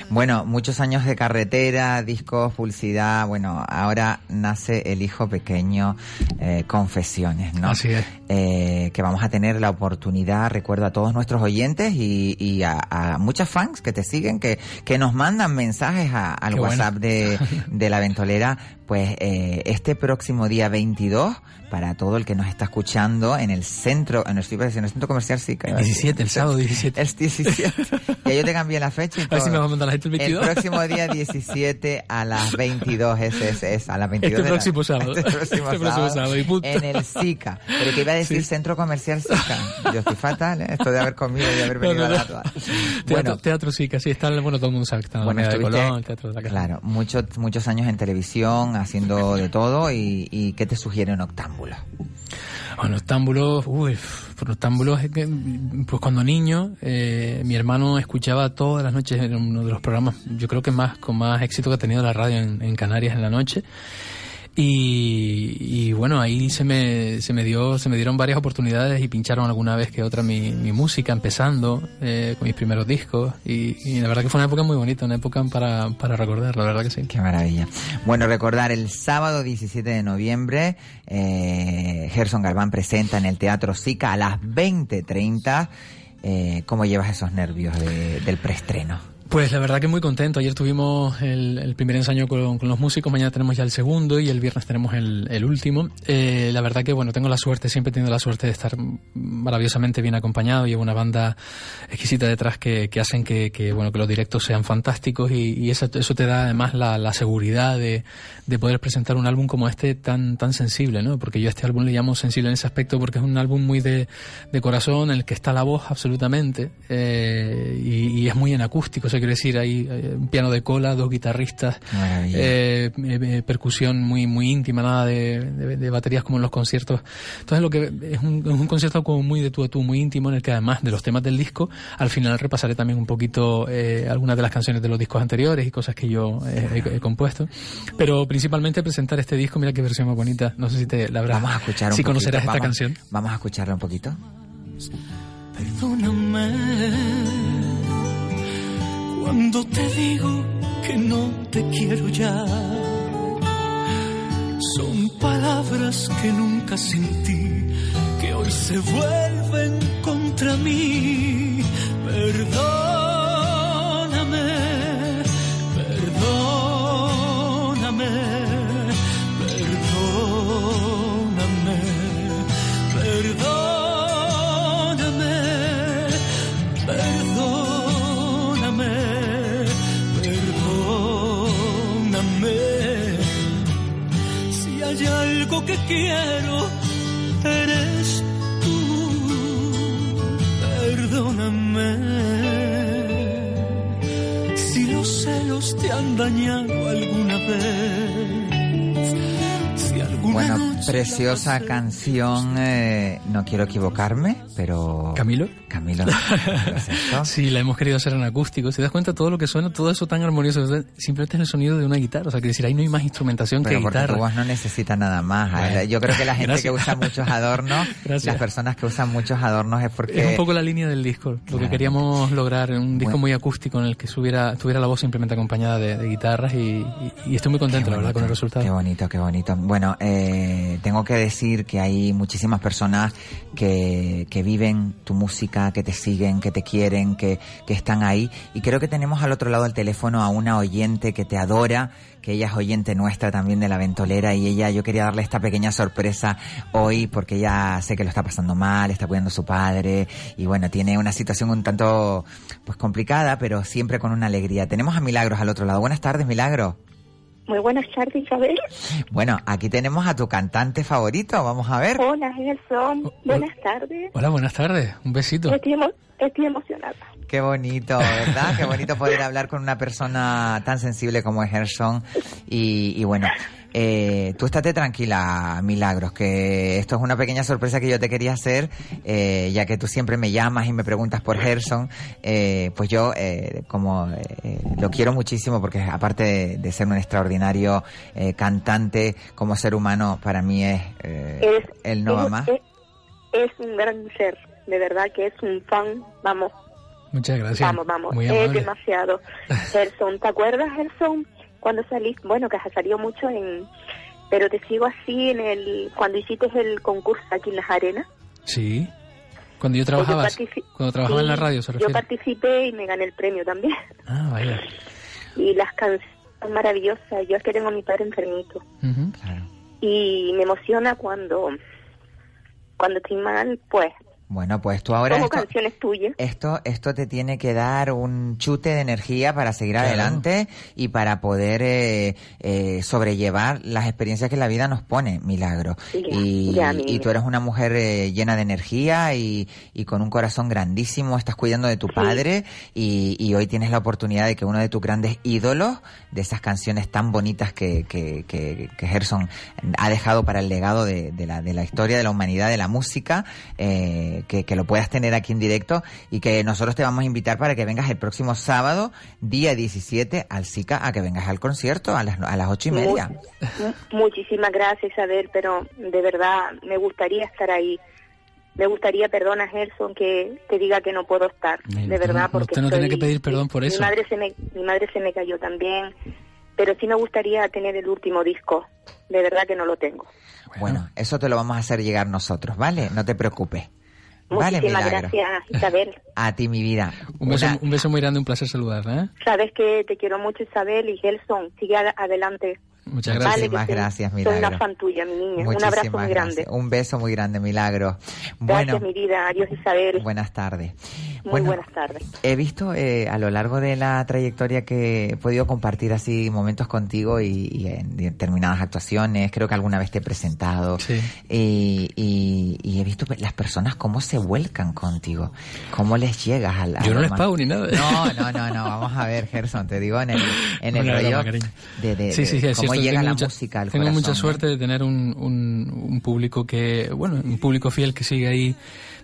Bueno, muchos años de carretera, discos, publicidad. Bueno, ahora nace el hijo pequeño, eh, Confesiones, ¿no? Así es. Eh, que vamos a tener la oportunidad, recuerdo a todos nuestros oyentes y, y a, a muchas fans que te siguen, que, que nos mandan mensajes a- al Qué bueno. WhatsApp de, *laughs* de la ventolera, pues eh, este próximo día 22, para todo el que nos está escuchando en el centro, en el, a decir, en el centro comercial, sí, a decir. 17, el sábado 17. El 17. ya yo te cambié la fecha y *laughs* A ver si todo. me va a mandar la gente el 22. próximo día 17 a las 22, ese es, es a las 22 Este de la- próximo *laughs* sábado. Este próximo, Este sábado, sábado, y punto. En el SICA. Pero que iba a decir Sí. Centro Comercial SICA. Yo estoy fatal, ¿eh? esto de haber comido y de haber No, venido no, a no. la toa. Teatro, Bueno, teatro sí, casi está, bueno, todo el mundo sabe que está en la bueno, Alameda de Colón, el teatro de la claro, muchos, muchos años en televisión, haciendo de todo, y, y ¿qué te sugiere un octámbulo? Bueno, Octámbulos, uy, por Octámbulos es que, pues cuando niño, eh, mi hermano escuchaba todas las noches, era uno de los programas, yo creo que más, con más éxito que ha tenido la radio en Canarias en la noche. Y, bueno, ahí se me, se me dio, se me dieron varias oportunidades y pincharon alguna vez que otra mi, mi música empezando, eh, con mis primeros discos. Y, y la verdad que fue una época muy bonita, una época para, para recordar, la verdad que sí. Qué maravilla. Bueno, recordar el sábado 17 de noviembre, eh, Gerson Galván presenta en el Teatro Sica a las 20.30. Eh, ¿Cómo llevas esos nervios de- del preestreno? Pues la verdad que muy contento. Ayer tuvimos el, el primer ensayo con, los músicos, mañana tenemos ya el segundo y el viernes tenemos el, el último. Eh, la verdad que bueno, tengo la suerte, siempre he tenido la suerte de estar maravillosamente bien acompañado. Llevo una banda exquisita detrás que, hacen que, bueno que los directos sean fantásticos y, eso, eso te da además la, seguridad de, de poder presentar un álbum como este tan tan sensible, ¿no? Porque yo a este álbum le llamo sensible en ese aspecto porque es un álbum muy de, corazón en el que está la voz absolutamente eh, y, es muy en acústico. Quiero decir, hay eh, un piano de cola, dos guitarristas, Qué eh, eh, eh, percusión muy muy íntima, nada de, de- de baterías como en los conciertos. Entonces lo que es un, es un concierto como muy de tú a tú, muy íntimo, en el que además de los temas del disco, al final repasaré también un poquito eh, algunas de las canciones de los discos anteriores y cosas que yo eh, he, he compuesto. Pero principalmente presentar este disco, mira qué versión más bonita. No sé si te la habrás, Vamos a escuchar un si poquito. conocerás esta Vamos- canción. Vamos a escucharla un poquito. Perdóname cuando te digo que no te quiero ya. Son palabras que nunca sentí, que hoy se vuelven contra mí. Perdóname, algo que quiero, eres tú. Perdóname. Si los celos te han dañado alguna vez. Bueno, preciosa canción, eh, no quiero equivocarme, pero... Camilo. Camilo. *laughs* Sí, la hemos querido hacer en acústico. Si te das cuenta, todo lo que suena, todo eso tan armonioso, simplemente es el sonido de una guitarra. O sea, que decir, ahí no hay más instrumentación Pero que porque guitarra. tu voz no necesita nada más. Bueno, Yo creo que la gente que usa muchos adornos, *laughs* Gracias. las personas que usan muchos adornos es porque... Es un poco la línea del disco. Lo Claro. que queríamos lograr, un disco Bueno. muy acústico en el que subiera, tuviera la voz simplemente acompañada de, de guitarras y, y- y estoy muy contento, la verdad, con el resultado. Qué bonito, qué bonito. Bueno, eh, tengo que decir que hay muchísimas personas que, que viven tu música, que te siguen, que te quieren, que, que están ahí. Y creo que tenemos al otro lado del teléfono a una oyente que te adora, que ella es oyente nuestra también de la ventolera y ella, yo quería darle esta pequeña sorpresa hoy porque ella sé que lo está pasando mal, está cuidando a su padre y bueno, tiene una situación un tanto pues complicada, pero siempre con una alegría. Tenemos a Milagros al otro lado. Buenas tardes, Milagros. Muy buenas tardes, Isabel. Bueno, aquí tenemos a tu cantante favorito, vamos a ver. Hola, Gerson. Oh, Buenas tardes. Hola, buenas tardes. Un besito. Estoy, emo- estoy emocionada. Qué bonito, ¿verdad? Qué bonito poder hablar con una persona tan sensible como es Gerson. Y, y bueno, eh, tú estate tranquila, Milagros, que esto es una pequeña sorpresa que yo te quería hacer, eh, ya que tú siempre me llamas y me preguntas por Gerson. Eh, pues yo, eh, como eh, lo quiero muchísimo, porque aparte de, de ser un extraordinario eh, cantante, como ser humano, para mí es eh, Es, el no va más. Es, es un gran ser, de verdad que es un fan, vamos, Muchas gracias. vamos, vamos, Muy es demasiado. *laughs* Gerson, ¿te acuerdas, Gerson, cuando saliste, bueno, que has salido mucho en, pero te sigo así en el, cuando hiciste el concurso aquí en las arenas? Sí. Cuando yo trabajaba, Pues cuando trabajaba en la radio, se Yo participé y me gané el premio también. Ah, vaya. *laughs* Y las canciones son maravillosas. Yo es que tengo a mi padre enfermito. Claro. y me emociona cuando cuando estoy mal pues Bueno, pues tú ahora... como esto- canciones tuyas Esto, esto te tiene que dar un chute de energía para seguir Claro. adelante y para poder eh, eh, sobrellevar las experiencias que la vida nos pone, Milagro. Ya, y, ya, y tú eres una mujer eh, llena de energía y, y con un corazón grandísimo, estás cuidando de tu padre y, y hoy tienes la oportunidad de que uno de tus grandes ídolos, de esas canciones tan bonitas que, que, que, que Gerson ha dejado para el legado de, de la, de la historia de la humanidad, de la música, eh, que, que lo puedas tener aquí en directo y que nosotros te vamos a invitar para que vengas el próximo sábado, día 17, al SICA, a que vengas al concierto a las, a las ocho y media. Mu- muchísimas gracias Isabel pero de verdad me gustaría estar ahí me gustaría perdona Gerson que te diga que no puedo estar de usted verdad no- porque usted no tiene que pedir perdón por mi eso. madre se me mi madre se me cayó también pero sí me gustaría tener el último disco de verdad que no lo tengo Bueno, eso te lo vamos a hacer llegar nosotros, ¿vale? No te preocupes. Vale, muchísimas Milagro. gracias Isabel *laughs* A ti, mi vida. Un beso, Una- un beso muy grande, un placer saludarla, ¿eh? sabes que te quiero mucho Isabel y Gerson sigue ad- adelante Muchas Vale, gracias. Muchísimas gracias, Soy Milagro. una fan tuya, mi niña. Un Muchísimas abrazo muy grande. gracias. Un beso muy grande, Milagro. Gracias, Bueno, mi vida. Adiós, Isabel. buenas tardes. Muy Bueno, buenas tardes. He visto eh, a lo largo de la trayectoria que he podido compartir así momentos contigo y, y en determinadas actuaciones, creo que alguna vez te he presentado Sí. y, y- y he visto las personas cómo se vuelcan contigo, cómo les llegas a la... Yo no les pago ni nada. No, no, no, no, vamos a ver, Gerson, te digo en el, en el rollo broma, de, de- Sí, sí, sí, de cómo cierto, llega la mucha- música al Tengo corazón, mucha ¿eh? suerte de tener un, un, un público que, bueno, un público fiel que sigue ahí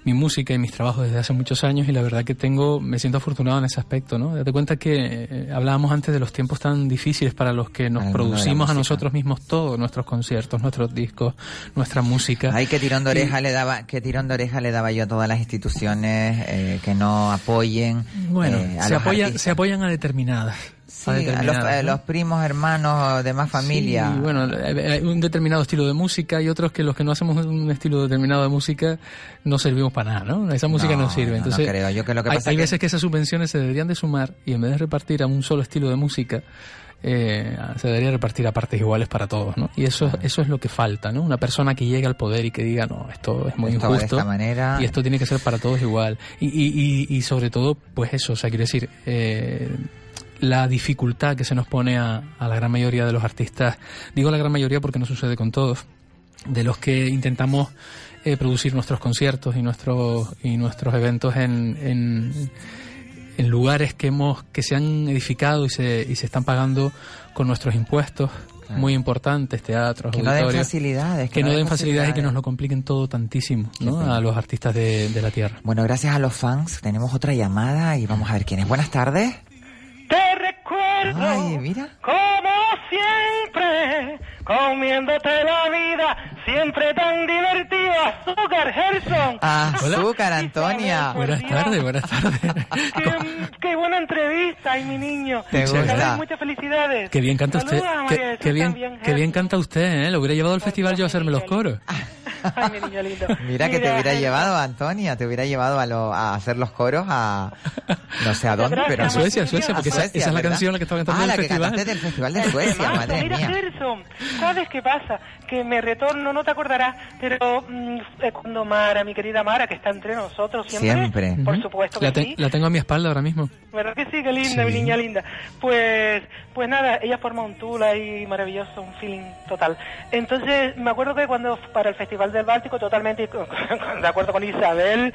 mi música y mis trabajos desde hace muchos años y la verdad que tengo, me siento afortunado en ese aspecto, ¿no? Date cuenta que eh, hablábamos antes de los tiempos tan difíciles para los que nos producimos a nosotros mismos todos, nuestros conciertos, nuestros discos, nuestra música. Ay, qué tirón de oreja le daba, qué tirón de oreja le daba yo a todas las instituciones eh, que no apoyen. Bueno, eh, a se, los apoyan, artistas. se apoyan a determinadas. Sí, a los, primos, hermanos, demás familia. Sí, bueno, hay un determinado estilo de música y otros que los que no hacemos un estilo determinado de música no servimos para nada, ¿no? Esa música no, No, sirve. no Entonces, creo. Yo que lo que hay, pasa hay que- veces que esas subvenciones se deberían de sumar y en vez de repartir a un solo estilo de música, eh, se debería repartir a partes iguales para todos, ¿no? Y eso, eso es lo que falta, ¿no? Una persona que llegue al poder y que diga, no, esto es muy Esto va de injusto esta manera. y esto tiene que ser para todos igual. Y, y, y, y sobre todo, pues eso, o sea, quiero decir, eh, la dificultad que se nos pone a, a la gran mayoría de los artistas, digo la gran mayoría porque no sucede con todos, de los que intentamos eh, producir nuestros conciertos y nuestros y nuestros eventos en, en, en lugares que hemos que se han edificado y se, y se están pagando con nuestros impuestos Claro. muy importantes, teatros, que no den facilidades. que, no den facilidades y que nos lo compliquen todo tantísimo ¿no? a los artistas de, de la tierra. Bueno, gracias a los fans tenemos otra llamada y vamos a ver quién es. Buenas tardes. Te recuerdo Ay, mira. como siempre, comiéndote la vida Siempre tan divertido. Azúcar, Gerson. Azúcar, Antonia. Buenas tardes, buenas tardes. Qué, qué buena entrevista, ay, mi niño. ¿Te gusta? Muchas felicidades. Qué bien canta usted. Qué, bien, qué bien canta usted, ¿eh? Lo hubiera llevado al festival yo a hacerme los coros. *laughs* *laughs* Ay, mi niño lindo. Mira que te hubiera llevado, Antonia, te hubiera llevado a, lo- a hacer los coros a no sé a dónde, pero A Suecia, a Suecia, A porque esa, Suecia, esa es la ¿verdad? canción la que estaba cantando Ah, en la el que festival. cantaste del Festival de Suecia, madre mira, mía. Gerson, ¿sabes qué pasa? Que me retorno, no te acordarás, pero mm, cuando Mara, mi querida Mara, que está entre nosotros siempre, Siempre. por supuesto que La, te- sí, la tengo a mi espalda ahora mismo. ¿verdad que sí? Qué linda, Sí. mi niña linda. Pues, pues nada, ella forma un tour ahí maravilloso, un feeling total. Entonces, me acuerdo que cuando para el Festival del Báltico, totalmente *laughs* de acuerdo con Isabel,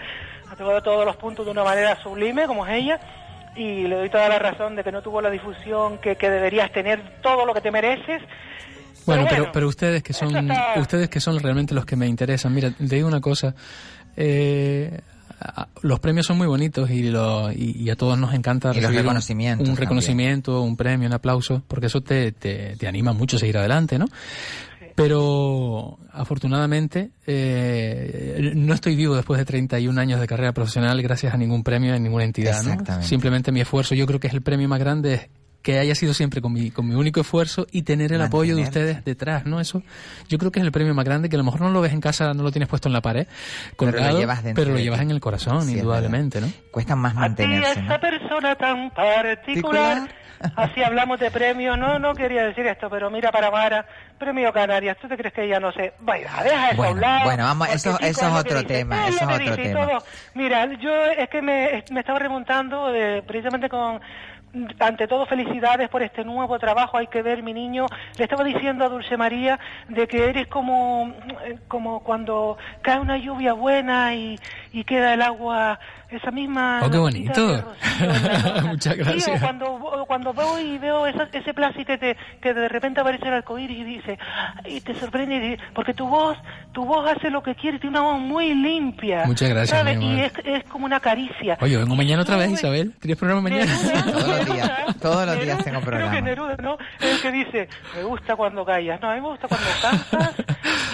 ha tocado todos los puntos de una manera sublime, como es ella, y le doy toda la razón de que no tuvo la difusión que, que deberías tener, todo lo que te mereces. Bueno, pero, bueno, pero ustedes que son está- ustedes que son realmente los que me interesan. Mira, te digo una cosa. Eh, los premios son muy bonitos y, lo, y, y a todos nos encanta recibir un- reconocimientos un, también. reconocimiento, un premio, un aplauso, porque eso te, te, te anima mucho a seguir adelante, ¿no? Pero afortunadamente eh, no estoy vivo después de 31 años de carrera profesional gracias a ningún premio en ninguna entidad. ¿no? Exactamente. Simplemente mi esfuerzo, yo creo que es el premio más grande es que haya sido siempre con mi, con mi único esfuerzo y tener el apoyo de ustedes detrás, ¿no? Eso yo creo que es el premio más grande que a lo mejor no lo ves en casa, no lo tienes puesto en la pared, Pero lo colgado, llevas dentro pero lo llevas ti. en el corazón, Sí, indudablemente, ¿no? Cuesta más A ti, a mantenerse, esa ¿no? persona tan particular. Así hablamos de premios. No, no quería decir esto, pero mira para Mara, premio Canarias. ¿Tú te crees que ella no sé? Vaya, deja eso Bueno, a un lado. bueno, vamos, eso- eso es otro dice, tema, es eso es otro tema. todo. Mira, yo es que me, me estaba remontando de, precisamente con ante todo felicidades por este nuevo trabajo hay que ver mi niño le estaba diciendo a Dulce María de que eres como como cuando cae una lluvia buena y, y queda el agua esa misma Oh, qué bonito. rocío. *laughs* Muchas Sí, o gracias. cuando cuando veo y veo esa- ese que, te- que de repente aparece el arcoíris y dice y te sorprende y dice, porque tu voz tu voz hace lo que quiere tiene una voz muy limpia Muchas gracias, ¿sabes? mi y es, es como una caricia Oye, vengo mañana otra vez. Isabel. ¿Tienes programa mañana? *laughs* Todos los días, Neruda, todos los días Neruda, tengo Creo programa. que Neruda, ¿no? El que dice, me gusta cuando callas. No, a mí me gusta cuando cantas.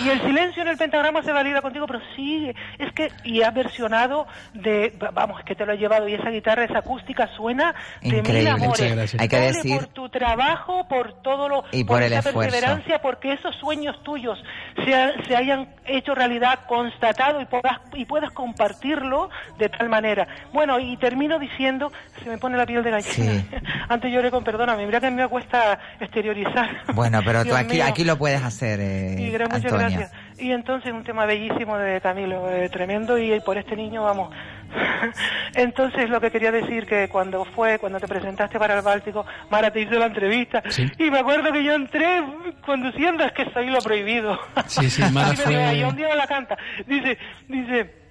Y el silencio en el pentagrama se valida contigo, pero sigue. Es que, y has versionado de, vamos, es que te lo he llevado y esa guitarra, esa acústica suena de mil Increíble. amores. Muchas gracias. Hay que decir- por tu trabajo, por todo lo, Y por el esa esfuerzo. perseverancia, porque esos sueños tuyos se, ha- se hayan hecho realidad, constatado y puedas, y puedas compartirlo de tal manera. Bueno, y termino diciendo, se me pone la piel de gallina. Sí. *laughs* Antes lloré con perdóname, mira que a mí me cuesta exteriorizar. *laughs* Bueno, pero tú aquí, mío. aquí lo puedes hacer, eh, Y gra- muchas Antonia. gracias. Y entonces un tema bellísimo de Camilo, eh, tremendo, y por este niño vamos. *laughs* entonces lo que quería decir que cuando fue, cuando te presentaste para el Báltico, Mara te hizo la entrevista, Sí. y me acuerdo que yo entré conduciendo, es que soy lo prohibido. Sí, sí, Mara Y me dijo, fue- "Ay, un día me la canta. Dice, dice,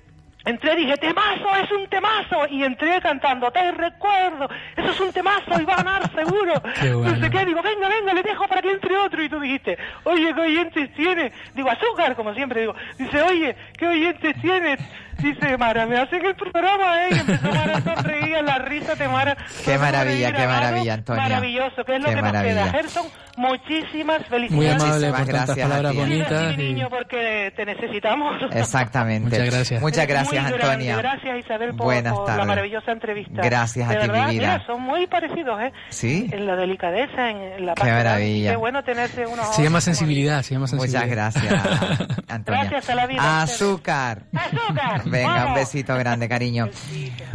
Entré y dije, temazo, es un temazo. Y entré cantando, te recuerdo, eso es un temazo y va a ganar seguro. *laughs* Qué bueno. No sé qué, digo, venga, venga, le dejo para que entre otro. Y tú dijiste, oye, ¿qué oyentes tiene? Digo, azúcar, como siempre digo. Dice, oye, ¿qué oyentes tienes? Dice, Mara, me hacen el programa, ¿eh? Y empezó Mara a sonreír, la risa de Mara. Qué maravilla, qué maravilla, Antonia. Maravilloso, que es lo Qué que nos maravilla. queda. Gerson, muchísimas felicidades. Muy amable por tantas gracias a palabras bonitas. y- niño, porque te necesitamos. Exactamente. Muchas gracias. Muchas gracias. Antonia. Gracias, Isabel, por, Buenas por la tardes. maravillosa entrevista. Gracias a De ti, verdad, mi vida. mira, son muy parecidos, ¿eh? ¿Sí? En la delicadeza, en la Qué maravilla. Qué bueno tenerse unos Se llama sensibilidad, se llama sensibilidad. Muchas gracias, *laughs* Antonia. Gracias a la vida, Azúcar. ¡Azúcar! *laughs* Venga, un besito grande, cariño.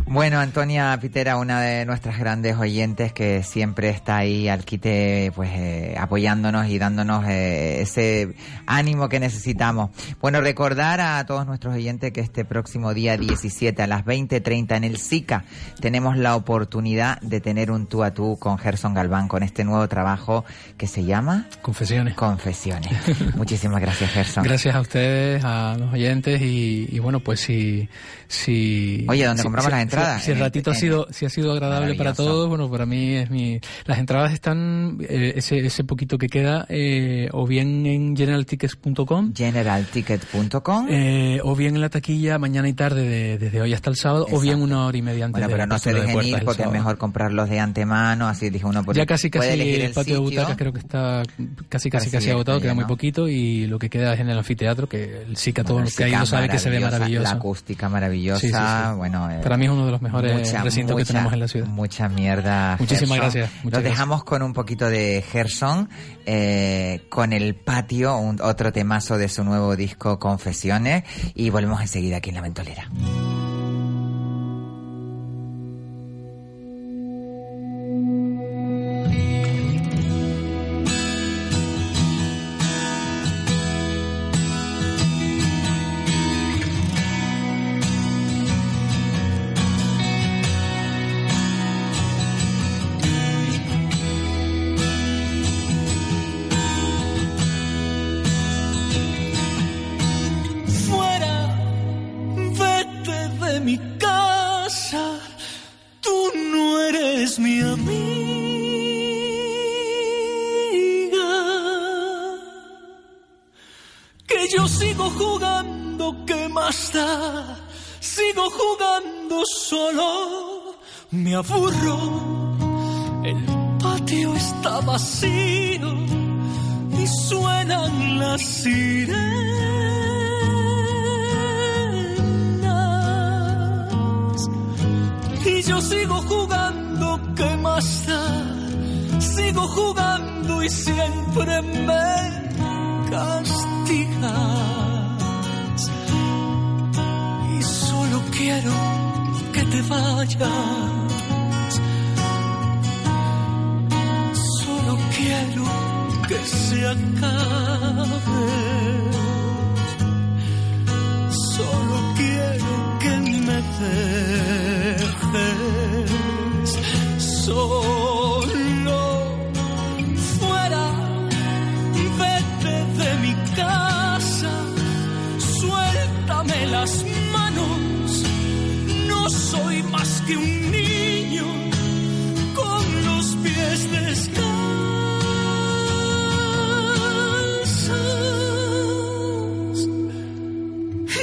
Bueno, Antonia Pitera, una de nuestras grandes oyentes que siempre está ahí al quite, pues eh, apoyándonos y dándonos eh, ese ánimo que necesitamos. Bueno, recordar a todos nuestros oyentes que este próximo día 17 a las 20.30 en el SICA tenemos la oportunidad de tener un tú a tú con Gerson Galván con este nuevo trabajo que se llama Confesiones. Confesiones. *laughs* Muchísimas gracias, Gerson. Gracias a ustedes, a los oyentes y, y bueno, pues si, si Oye, ¿dónde si- compramos si- las entradas? Si, el En- ratito ha en- sido, si ha sido agradable para todos, bueno, para mí es mi. Las entradas están eh, ese ese poquito que queda eh, o bien en generaltickets.com generalticket.com eh, o bien en la taquilla mañana y tarde de- desde hoy hasta el sábado o bien una hora y media antes Bueno, de pero la no se de dejen puertas ir el porque es mejor comprarlos de antemano, así dije uno. porque Ya casi casi elegir el patio de butacas creo que está casi casi Casi agotado, queda muy poquito y lo que queda es en el anfiteatro que el SICA todo Bueno, lo que ha ido sabe que se ve maravilloso. La acústica maravillosa, Sí, sí, sí. bueno. eh, Para mí es uno de los mejores mucha, recintos que tenemos en la ciudad. Mucha mierda. Muchísimas Gerson. gracias, muchas gracias. dejamos con un poquito de Gerson, eh, con el patio, un, otro temazo de su nuevo disco Confesiones, y volvemos enseguida aquí en La Ventolera. Te vayas. Solo quiero que se acabe. Que un niño con los pies descalzos.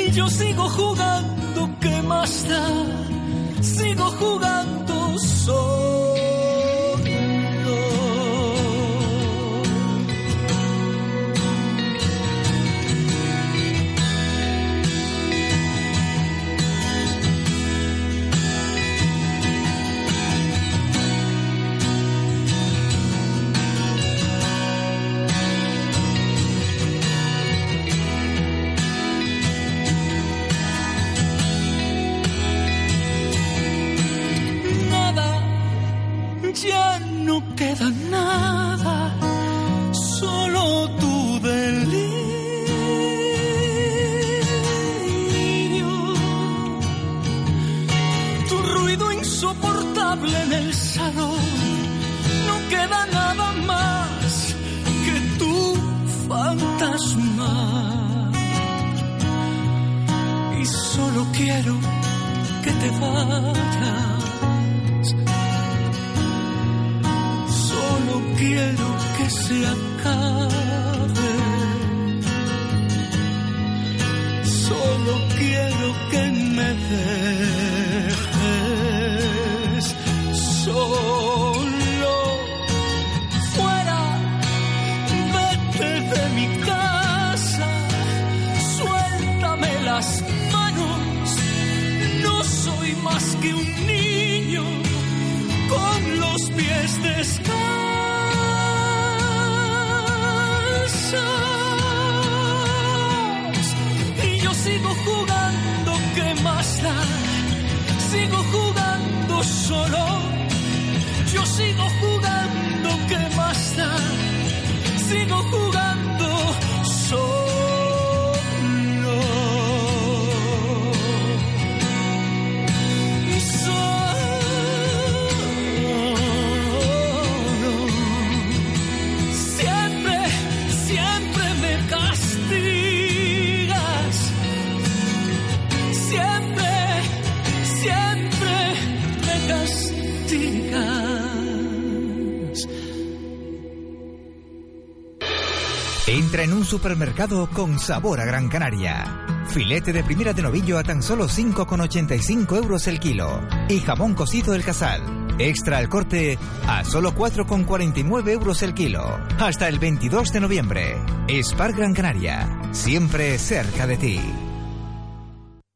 Y yo sigo jugando, ¿qué más da? Sigo jugando supermercado con sabor a Gran Canaria. Filete de primera de novillo a tan solo 5,85 euros el kilo. Y jamón cocido del casal. Extra al corte a solo 4,49 euros el kilo. Hasta el 22 de noviembre. Spar Gran Canaria. Siempre cerca de ti.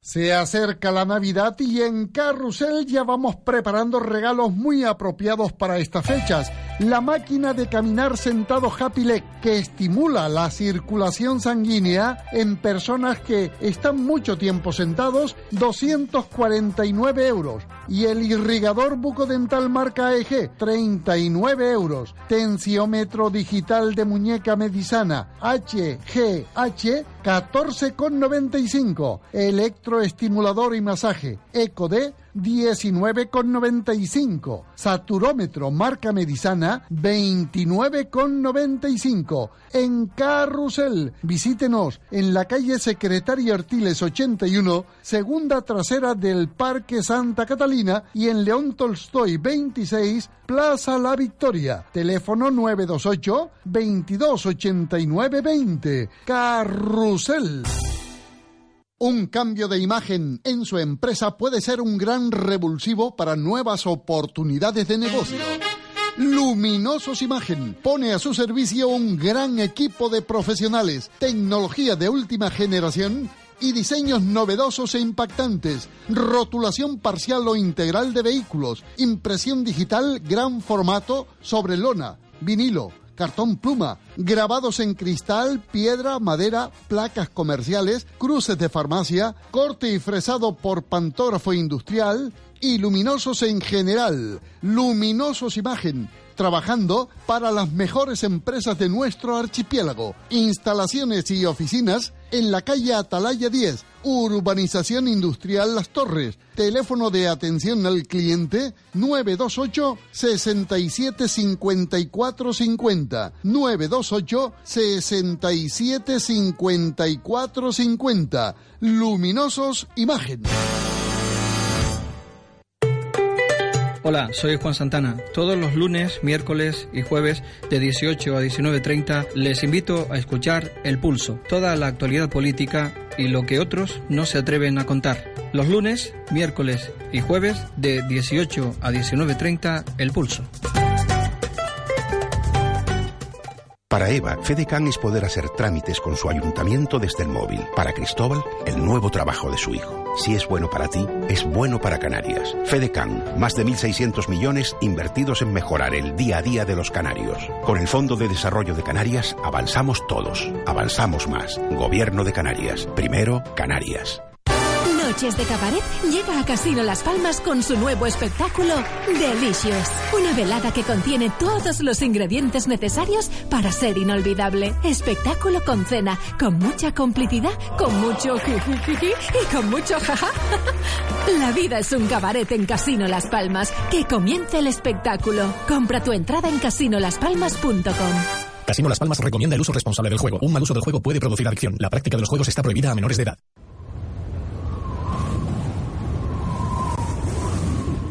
Se acerca la Navidad y en Carrusel ya vamos preparando regalos muy apropiados para estas fechas. La máquina de caminar sentado Happy Leg que estimula la circulación sanguínea en personas que están mucho tiempo sentados, 249 euros. Y el irrigador bucodental marca EG, 39 euros. Tensiómetro digital de muñeca medisana HGH, 14,95. Electroestimulador y masaje ECOD 19,95. Saturómetro marca Medisana 29,95. En Carrusel, visítenos en la calle Secretaria Artiles 81, segunda trasera del Parque Santa Catalina y en León Tolstoy 26, Plaza La Victoria. Teléfono 928 2289 20. Carrusel. Un cambio de imagen en su empresa puede ser un gran revulsivo para nuevas oportunidades de negocio. Luminosos Imagen pone a su servicio un gran equipo de profesionales, tecnología de última generación y diseños novedosos e impactantes, rotulación parcial o integral de vehículos, impresión digital gran formato sobre lona, vinilo, cartón pluma, grabados en cristal, piedra, madera, placas comerciales, cruces de farmacia, corte y fresado por pantógrafo industrial y luminosos en general. Luminosos Imagen, trabajando para las mejores empresas de nuestro archipiélago. Instalaciones y oficinas en la calle Atalaya 10, Urbanización Industrial Las Torres. Teléfono de atención al cliente 928 67 54 50. 928 67 54 50. Luminosos Imagen. Hola, soy Juan Santana. Todos los lunes, miércoles y jueves de 18 a 19.30 les invito a escuchar El Pulso, toda la actualidad política y lo que otros no se atreven a contar. Los lunes, miércoles y jueves de 18 a 19.30 El Pulso. Para Eva, FedeCan es poder hacer trámites con su ayuntamiento desde el móvil. Para Cristóbal, el nuevo trabajo de su hijo. Si es bueno para ti, es bueno para Canarias. FedeCan, más de 1.600 millones invertidos en mejorar el día a día de los canarios. Con el Fondo de Desarrollo de Canarias, avanzamos todos. Avanzamos más. Gobierno de Canarias. Primero, Canarias. Noches de Cabaret llega a Casino Las Palmas con su nuevo espectáculo Delicious. Una velada que contiene todos los ingredientes necesarios para ser inolvidable. Espectáculo con cena, con mucha complicidad, con mucho jijijiji y con mucho jaja. *laughs* La vida es un cabaret en Casino Las Palmas. Que comience el espectáculo. Compra tu entrada en casinolaspalmas.com. Casino Las Palmas recomienda el uso responsable del juego. Un mal uso del juego puede producir adicción. La práctica de los juegos está prohibida a menores de edad.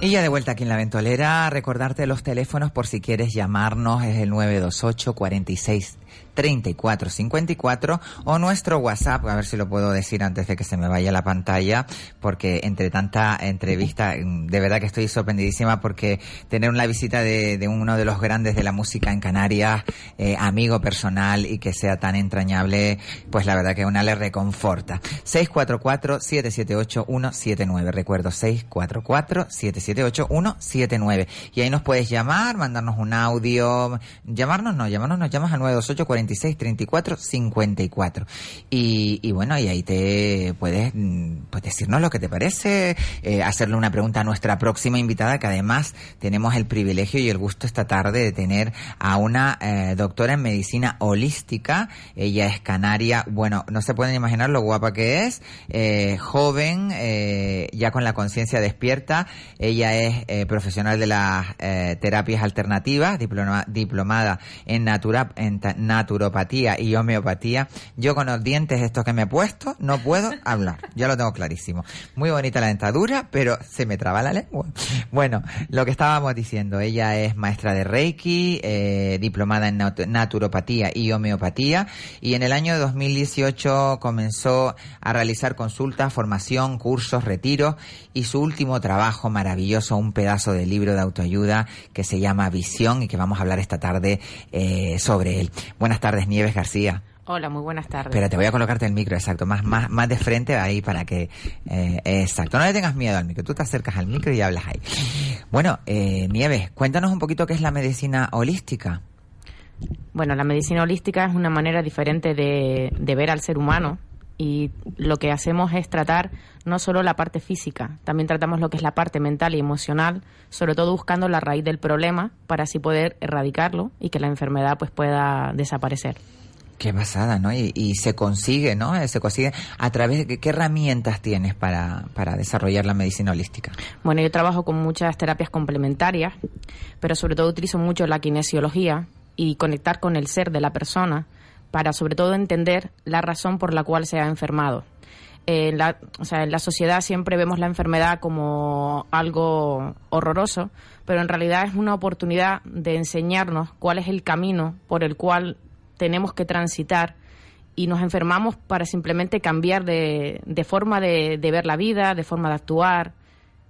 Y ya de vuelta aquí en la ventolera, recordarte los teléfonos por si quieres llamarnos, es el 928 46 3454 o nuestro WhatsApp, a ver si lo puedo decir antes de que se me vaya la pantalla, porque entre tanta entrevista, de verdad que estoy sorprendidísima porque tener una visita de, de uno de los grandes de la música en Canarias, eh, amigo personal y que sea tan entrañable, pues la verdad que una le reconforta. 644-778-179, recuerdo 644-778-179. Y ahí nos puedes llamar, mandarnos un audio, llamarnos no, llamarnos nos llamas al 928 628 46 34 54. Y, y bueno, y ahí te puedes mm, pues decirnos lo que te parece, eh, hacerle una pregunta a nuestra próxima invitada, que además tenemos el privilegio y el gusto esta tarde de tener a una eh, doctora en medicina holística. Ella es canaria, bueno, no se pueden imaginar lo guapa que es, eh, joven, ya con la conciencia despierta. Ella es profesional de las terapias alternativas, diploma- diplomada en, natura, ta- naturopatía y homeopatía. Yo con los dientes estos que me he puesto no puedo hablar, ya lo tengo clarísimo. Muy bonita la dentadura, pero se me traba la lengua. Bueno, lo que estábamos diciendo, ella es maestra de Reiki, eh, diplomada en nat- naturopatía y homeopatía y en el año 2018 comenzó a realizar consultas, formación, cursos, retiros y su último trabajo maravilloso, un pedazo de libro de autoayuda que se llama Visión y que vamos a hablar esta tarde eh, sobre él. Buenas tardes, Nieves García. Hola, muy buenas tardes. Espera, te voy a colocarte el micro, exacto, más, más, más de frente ahí para que, eh, exacto, no le tengas miedo al micro, tú te acercas al micro y hablas ahí. Bueno, eh, Nieves, cuéntanos un poquito qué es la medicina holística. Bueno, la medicina holística es una manera diferente de, de ver al ser humano y lo que hacemos es tratar no solo la parte física, también tratamos lo que es la parte mental y emocional, sobre todo buscando la raíz del problema para así poder erradicarlo y que la enfermedad pues pueda desaparecer. Qué pasada, ¿no? Y, y se consigue, ¿no? Eh, Se consigue a través de qué, qué herramientas tienes para, para desarrollar la medicina holística. Bueno, yo trabajo con muchas terapias complementarias, pero sobre todo utilizo mucho la kinesiología y conectar con el ser de la persona para sobre todo entender la razón por la cual se ha enfermado. O sea, en la sociedad siempre vemos la enfermedad como algo horroroso, pero en realidad es una oportunidad de enseñarnos cuál es el camino por el cual tenemos que transitar y nos enfermamos para simplemente cambiar de, de forma de, ver la vida, de forma de actuar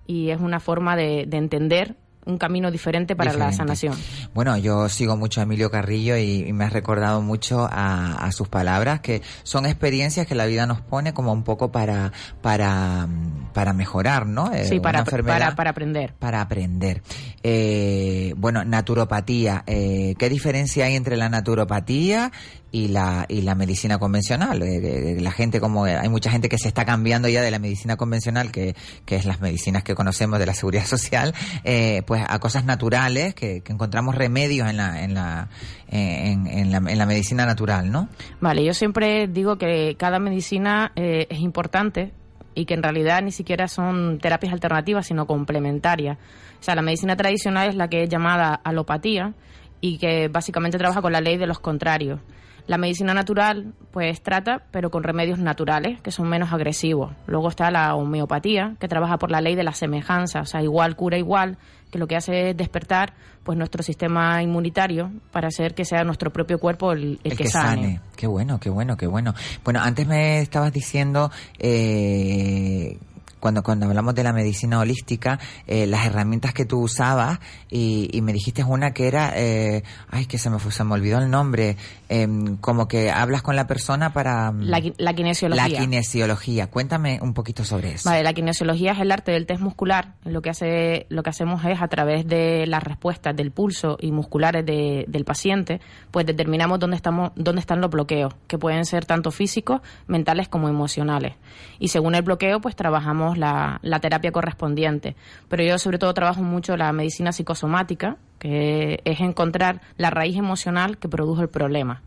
y es una forma de entender un camino diferente para la sanación. Bueno, yo sigo mucho a Emilio Carrillo y, y me ha recordado mucho a, a sus palabras, que son experiencias que la vida nos pone como un poco para, para, para mejorar, ¿no? Eh, Sí, para, para, para aprender. para aprender. Eh, bueno, naturopatía. Eh, ¿Qué diferencia hay entre la naturopatía y la, y la medicina convencional? Eh, eh, la gente, como hay mucha gente que se está cambiando ya de la medicina convencional, que, que es las medicinas que conocemos de la seguridad *laughs* social, eh, pues a cosas naturales, que, que encontramos remedios en la, en la, eh, en, en la, en la medicina natural, ¿no? Vale, yo siempre digo que cada medicina eh, es importante y que en realidad ni siquiera son terapias alternativas, sino complementarias. O sea, la medicina tradicional es la que es llamada alopatía y que básicamente trabaja con la ley de los contrarios. La medicina natural, pues trata, pero con remedios naturales, que son menos agresivos. Luego está la homeopatía, que trabaja por la ley de la semejanza, o sea, igual cura igual, que lo que hace es despertar pues nuestro sistema inmunitario para hacer que sea nuestro propio cuerpo el, el El que, que sane. sane. Qué bueno, qué bueno, qué bueno. Bueno, antes me estabas diciendo, eh, cuando, cuando hablamos de la medicina holística, eh, las herramientas que tú usabas y, y me dijiste una que era, eh, ay, que se me, fue- se me olvidó el nombre, em, como que hablas con la persona para... mm, La, la kinesiología. La kinesiología. Cuéntame un poquito sobre eso. Vale, la kinesiología es el arte del test muscular. Lo que hace, lo que hacemos es a través de las respuestas del pulso y musculares de- del paciente, pues determinamos dónde estamos, dónde están los bloqueos, que pueden ser tanto físicos, mentales como emocionales. Y según el bloqueo, pues trabajamos la, la terapia correspondiente. Pero yo sobre todo trabajo mucho la medicina psicosomática, que es encontrar la raíz emocional que produjo el problema.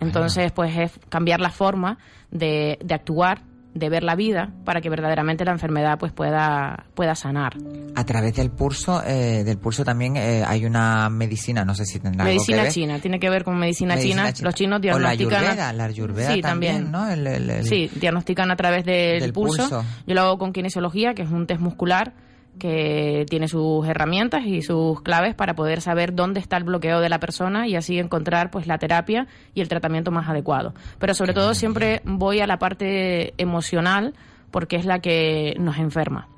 Entonces, pues es cambiar la forma de, de actuar, de ver la vida, para que verdaderamente la enfermedad pues pueda, pueda sanar. A través del pulso, eh, del pulso también eh, hay una medicina, no sé si tendrá algo que Medicina ver. china, tiene que ver con medicina, Medicina china. china. Los chinos O la diagnostican. ayurveda, la ayurveda sí, también, ¿no? El- el- el- Sí, diagnostican a través del, Del pulso. pulso. Yo lo hago con kinesiología, que es un test muscular que tiene sus herramientas y sus claves para poder saber dónde está el bloqueo de la persona y así encontrar pues la terapia y el tratamiento más adecuado. Pero sobre todo siempre voy a la parte emocional porque es la que nos enferma.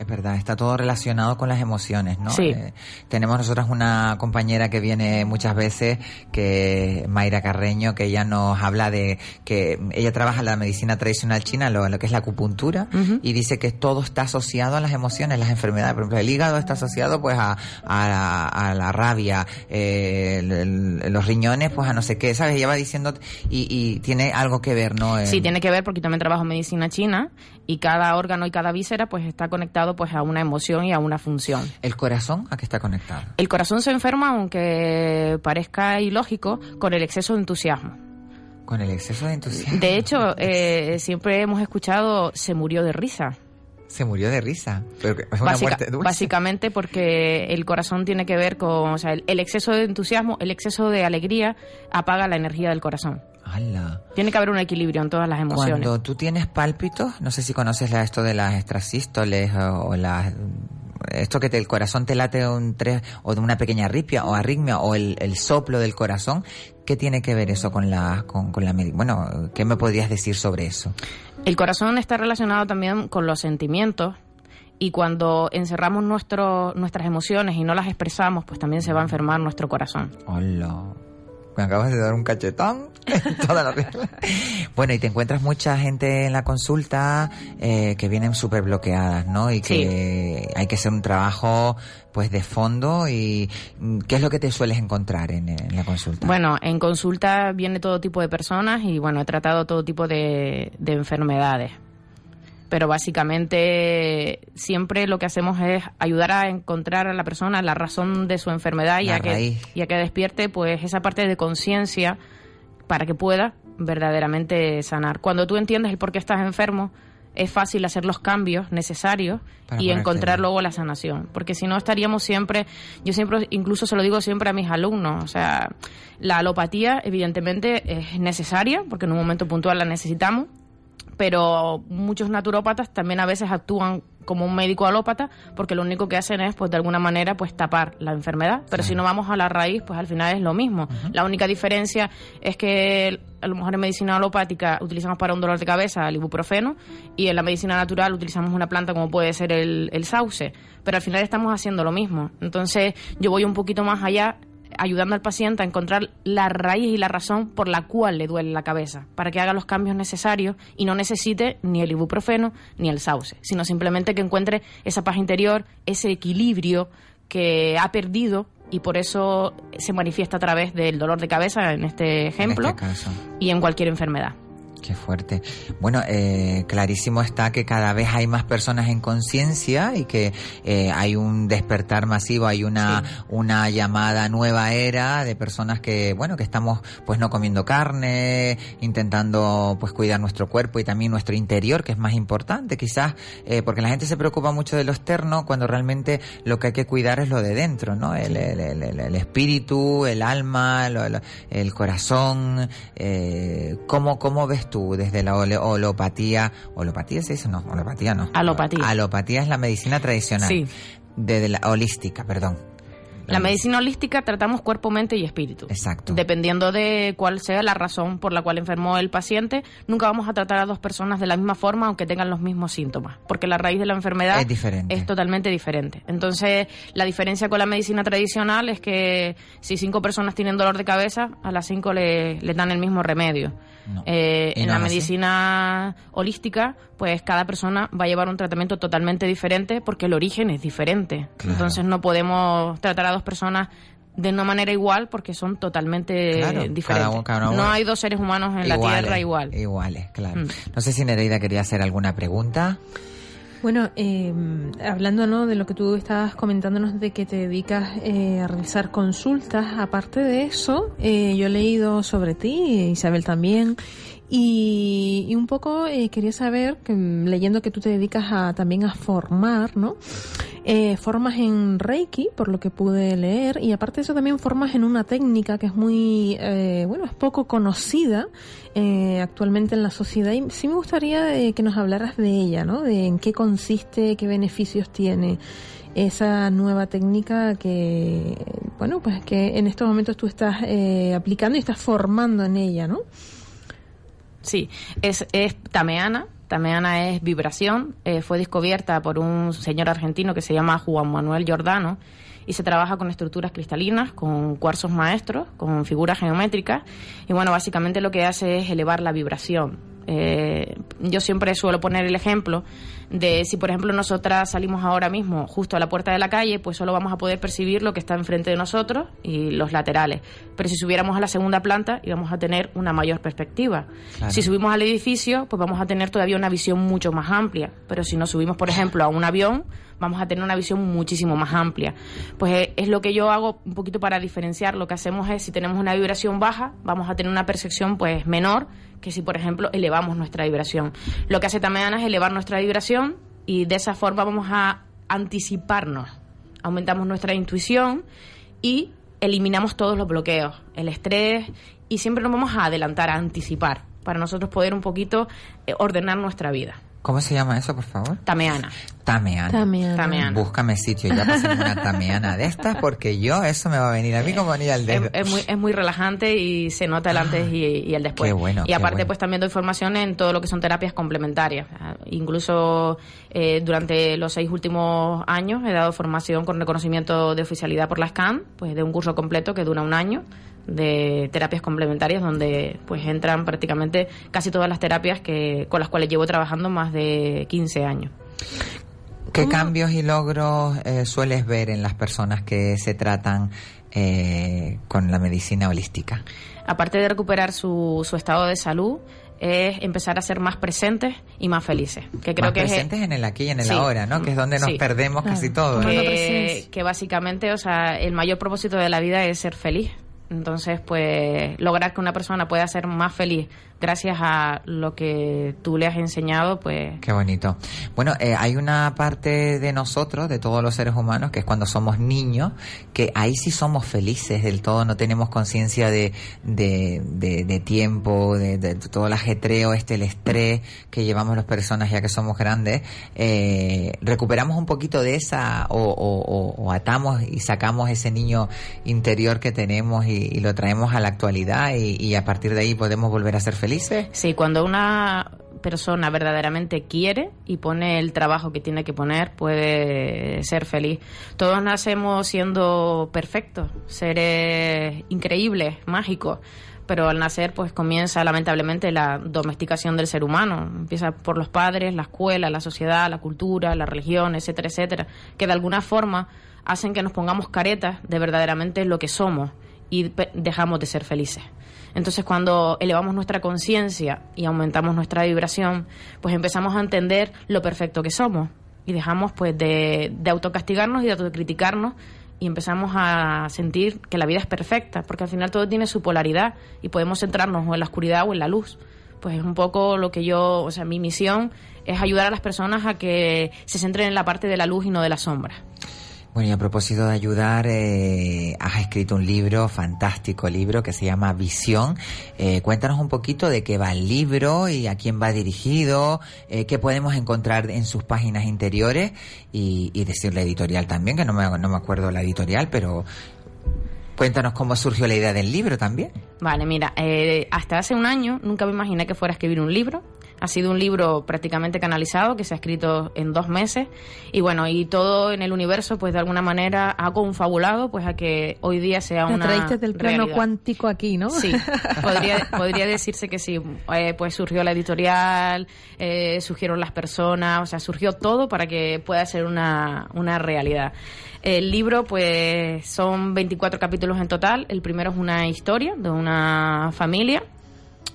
Es verdad, está todo relacionado con las emociones, ¿no? Sí. Eh, tenemos nosotras una compañera que viene muchas veces, que Mayra Carreño, que ella nos habla de que ella trabaja en la medicina tradicional china, lo, lo que es la acupuntura, y dice que todo está asociado a las emociones, las enfermedades. Por ejemplo, el hígado está asociado pues a, a, la, a la rabia, eh, el- el- los riñones pues a no sé qué, ¿sabes? Ella va diciendo y, y tiene algo que ver, ¿no? Sí, En- tiene que ver porque también trabajo en medicina china y cada órgano y cada víscera pues está conectado pues a una emoción y a una función. ¿El corazón a qué está conectado? El corazón se enferma, aunque parezca ilógico, con el exceso de entusiasmo. Con el exceso de entusiasmo. De hecho, *laughs* eh, siempre hemos escuchado se murió de risa. Se murió de risa. Pero es una Básica- muerte dulce. básicamente porque el corazón tiene que ver con, o sea, el, el exceso de entusiasmo, el exceso de alegría apaga la energía del corazón. Tiene que haber un equilibrio en todas las emociones. Cuando tú tienes pálpitos, no sé si conoces esto de las extrasístoles o, o las esto que te- el corazón te late un tres o de una pequeña arritmia o arritmia o el, el soplo del corazón, ¿qué tiene que ver eso con la con, con la bueno, qué me podrías decir sobre eso? El corazón está relacionado también con los sentimientos y cuando encerramos nuestro, nuestras emociones y no las expresamos, pues también se va a enfermar nuestro corazón. Hola. Me acabas de dar un cachetón *laughs* en toda la regla. *laughs* Bueno, y te encuentras mucha gente en la consulta eh, que vienen súper bloqueadas, ¿no? Y que hay que hacer un trabajo pues de fondo y ¿qué es lo que te sueles encontrar en, en la consulta? Bueno, en consulta viene todo tipo de personas y bueno, he tratado todo tipo de, de enfermedades. Pero básicamente siempre lo que hacemos es ayudar a encontrar a la persona la razón de su enfermedad y a, que, raíz. y a que despierte pues esa parte de conciencia para que pueda verdaderamente sanar. Cuando tú entiendes el por qué estás enfermo, es fácil hacer los cambios necesarios Para y encontrar bien. luego la sanación. Porque si no estaríamos siempre, yo siempre, incluso se lo digo siempre a mis alumnos, o sea, la alopatía evidentemente es necesaria, porque en un momento puntual la necesitamos, pero muchos naturópatas también a veces actúan como un médico alópata porque lo único que hacen es pues de alguna manera pues tapar la enfermedad. Pero si no vamos a la raíz pues al final es lo mismo. La única diferencia es que a lo mejor en medicina alopática utilizamos para un dolor de cabeza el ibuprofeno y en la medicina natural utilizamos una planta como puede ser el, el sauce. Pero al final estamos haciendo lo mismo. Entonces yo voy un poquito más allá ayudando al paciente a encontrar la raíz y la razón por la cual le duele la cabeza, para que haga los cambios necesarios y no necesite ni el ibuprofeno ni el sauce, sino simplemente que encuentre esa paz interior, ese equilibrio que ha perdido y por eso se manifiesta a través del dolor de cabeza, en este ejemplo, En este caso. y en cualquier enfermedad. Qué fuerte. Bueno, eh, clarísimo está que cada vez hay más personas en conciencia y que eh, hay un despertar masivo, hay una una llamada nueva era de personas que, bueno, que estamos pues no comiendo carne, intentando pues cuidar nuestro cuerpo y también nuestro interior, que es más importante, quizás, eh, porque la gente se preocupa mucho de lo externo cuando realmente lo que hay que cuidar es lo de dentro, ¿no? El, el- el- el- el espíritu, el alma, el corazón. Eh, ¿cómo, ¿Cómo ves tú desde la holopatía? ¿Holopatía se dice? No, holopatía no. Alopatía. Alopatía es la medicina tradicional. Sí. Desde la holística, perdón. La medicina holística tratamos cuerpo, mente y espíritu. Exacto. Dependiendo de cuál sea la razón por la cual enfermó el paciente, nunca vamos a tratar a dos personas de la misma forma aunque tengan los mismos síntomas, porque la raíz de la enfermedad Es diferente. es totalmente diferente. Entonces, la diferencia con la medicina tradicional es que si cinco personas tienen dolor de cabeza, a las cinco le, le dan el mismo remedio. Eh, en la así. medicina holística, pues cada persona va a llevar un tratamiento totalmente diferente porque el origen es diferente. Claro. Entonces no podemos tratar a dos personas de una manera igual porque son totalmente Claro, diferentes. cada uno- cada uno- no hay dos seres humanos en la Tierra igual. Iguales, claro. Mm. No sé si Nereida quería hacer alguna pregunta. Bueno, eh, hablando ¿no? de lo que tú estabas comentándonos de que te dedicas eh, a realizar consultas, aparte de eso, eh, yo he leído sobre ti, Isabel también, y, y un poco eh, quería saber, que, mm, leyendo que tú te dedicas a, también a formar, ¿no? Eh, formas en Reiki, por lo que pude leer, y aparte de eso también formas en una técnica que es muy, eh, bueno, es poco conocida eh, actualmente en la sociedad. Y sí me gustaría eh, que nos hablaras de ella, ¿no? De en qué consiste, qué beneficios tiene esa nueva técnica que, bueno, pues que en estos momentos tú estás eh, aplicando y estás formando en ella, ¿no? Sí, es, es tameana, Tameana es vibración. Eh, fue descubierta por un señor argentino que se llama Juan Manuel Giordano y se trabaja con estructuras cristalinas, con cuarzos maestros, con figuras geométricas y bueno, básicamente lo que hace es elevar la vibración. Eh, yo siempre suelo poner el ejemplo de si, por ejemplo, nosotras salimos ahora mismo justo a la puerta de la calle, pues solo vamos a poder percibir lo que está enfrente de nosotros y los laterales. Pero si subiéramos a la segunda planta, íbamos a tener una mayor perspectiva. Claro. Si subimos al edificio, pues vamos a tener todavía una visión mucho más amplia. Pero si nos subimos, por ejemplo, a un avión, vamos a tener una visión muchísimo más amplia. Pues eh, es lo que yo hago un poquito para diferenciar. Lo que hacemos es, si tenemos una vibración baja, vamos a tener una percepción pues menor que si, por ejemplo, elevamos nuestra vibración. Lo que hace también es elevar nuestra vibración y de esa forma vamos a anticiparnos. Aumentamos nuestra intuición y eliminamos todos los bloqueos, el estrés y siempre nos vamos a adelantar, a anticipar, para nosotros poder un poquito eh, ordenar nuestra vida. ¿Cómo se llama eso, por favor? Tameana. Tameana. Tameana. Tameana. Búscame sitio ya una tameana de estas porque yo, eso me va a venir a mí como ni al dedo. es muy, es muy relajante y se nota el antes y, y el después. Qué bueno, y qué aparte, bueno. pues también doy formación en todo lo que son terapias complementarias. Ah, Incluso eh, durante los seis últimos años he dado formación con reconocimiento de oficialidad por la SCAN, pues de un curso completo que dura un año de terapias complementarias donde pues entran prácticamente casi todas las terapias que con las cuales llevo trabajando más de 15 años. ¿Qué cambios y logros eh, sueles ver en las personas que se tratan eh, con la medicina holística? aparte de recuperar su, su estado de salud, es empezar a ser más presentes y más felices. Que creo Más que es- presentes en el aquí y en el Sí. ahora, ¿no? Que es donde nos Sí. perdemos casi todo. ¿no? que, que básicamente, o sea, el mayor propósito de la vida es ser feliz. Entonces, pues, lograr que una persona pueda ser más feliz gracias a lo que tú le has enseñado, pues, Qué bonito. Bueno, eh, hay una parte de nosotros, de todos los seres humanos, que es cuando somos niños, que ahí sí somos felices del todo, no tenemos conciencia de, de, tiempo, de, todo el ajetreo, este, el estrés que llevamos las personas ya que somos grandes. Eh, recuperamos un poquito de esa, o, o, atamos y sacamos ese niño interior que tenemos y, lo traemos a la actualidad y a partir de ahí podemos volver a ser felices. Sí, cuando una persona verdaderamente quiere y pone el trabajo que tiene que poner, puede ser feliz. Todos nacemos siendo perfectos, seres increíbles, mágicos. Pero al nacer, pues comienza lamentablemente la domesticación del ser humano. Empieza por los padres, la escuela, la sociedad, la cultura, la religión, etcétera, etcétera, que de alguna forma hacen que nos pongamos caretas de verdaderamente lo que somos y pe- dejamos de ser felices. Entonces, cuando elevamos nuestra conciencia y aumentamos nuestra vibración, pues empezamos a entender lo perfecto que somos y dejamos pues de, de autocastigarnos y de autocriticarnos y empezamos a sentir que la vida es perfecta, porque al final todo tiene su polaridad y podemos centrarnos o en la oscuridad o en la luz. Pues es un poco lo que yo, o sea, mi misión es ayudar a las personas a que se centren en la parte de la luz y no de la sombra. Bueno, y a propósito de ayudar, eh, has escrito un libro, fantástico libro, que se llama Visión. Eh, cuéntanos un poquito de qué va el libro y a quién va dirigido, eh, qué podemos encontrar en sus páginas interiores y, y decir la editorial también, que no me, no me acuerdo la editorial, pero cuéntanos cómo surgió la idea del libro también. Vale, mira, eh, hasta hace un año nunca me imaginé que fuera a escribir un libro. Ha sido un libro prácticamente canalizado que se ha escrito en dos meses y bueno, y todo en el universo pues de alguna manera ha confabulado pues a que hoy día sea Te una traíste del plano realidad. cuántico aquí, ¿no? Sí, *laughs* podría, podría decirse que sí. Eh, pues surgió la editorial, eh, surgieron las personas, o sea, surgió todo para que pueda ser una, una realidad. El libro, pues, son 24 capítulos en total. El primero es una historia de una familia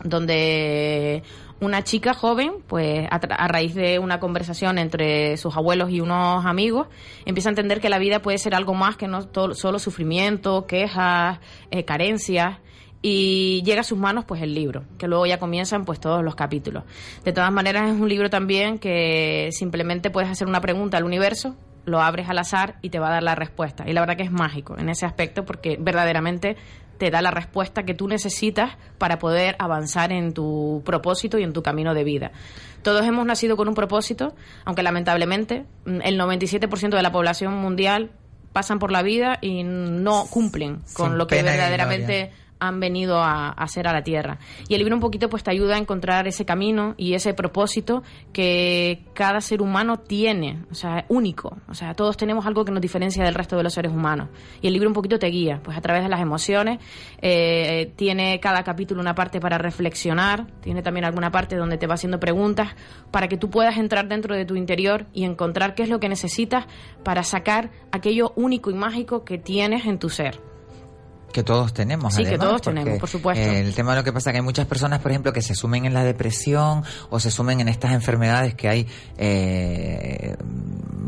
donde una chica joven, pues a, raíz de una conversación entre sus abuelos y unos amigos, empieza a entender que la vida puede ser algo más que no solo sufrimiento, quejas, eh, carencias y llega a sus manos pues el libro, que luego ya comienzan pues todos los capítulos. De todas maneras es un libro también que simplemente puedes hacer una pregunta al universo, lo abres al azar y te va a dar la respuesta. Y la verdad que es mágico en ese aspecto porque verdaderamente te da la respuesta que tú necesitas para poder avanzar en tu propósito y en tu camino de vida. Todos hemos nacido con un propósito, aunque lamentablemente mm, el 97% de la población mundial pasan por la vida y no cumplen con Sin lo que verdaderamente. Han venido a, a hacer a la Tierra. Y el libro un poquito pues te ayuda a encontrar ese camino y ese propósito que cada ser humano tiene, o sea, único. O sea, todos tenemos algo que nos diferencia del resto de los seres humanos. Y el libro un poquito te guía, pues a través de las emociones. Eh, tiene cada capítulo una parte para reflexionar, tiene también alguna parte donde te va haciendo preguntas para que tú puedas entrar dentro de tu interior y encontrar qué es lo que necesitas para sacar aquello único y mágico que tienes en tu ser. Que todos tenemos. Sí, que todos tenemos, por supuesto. el tema de lo que pasa es que hay muchas personas, por ejemplo, que se sumen en la depresión o se sumen en estas enfermedades que hay, eh,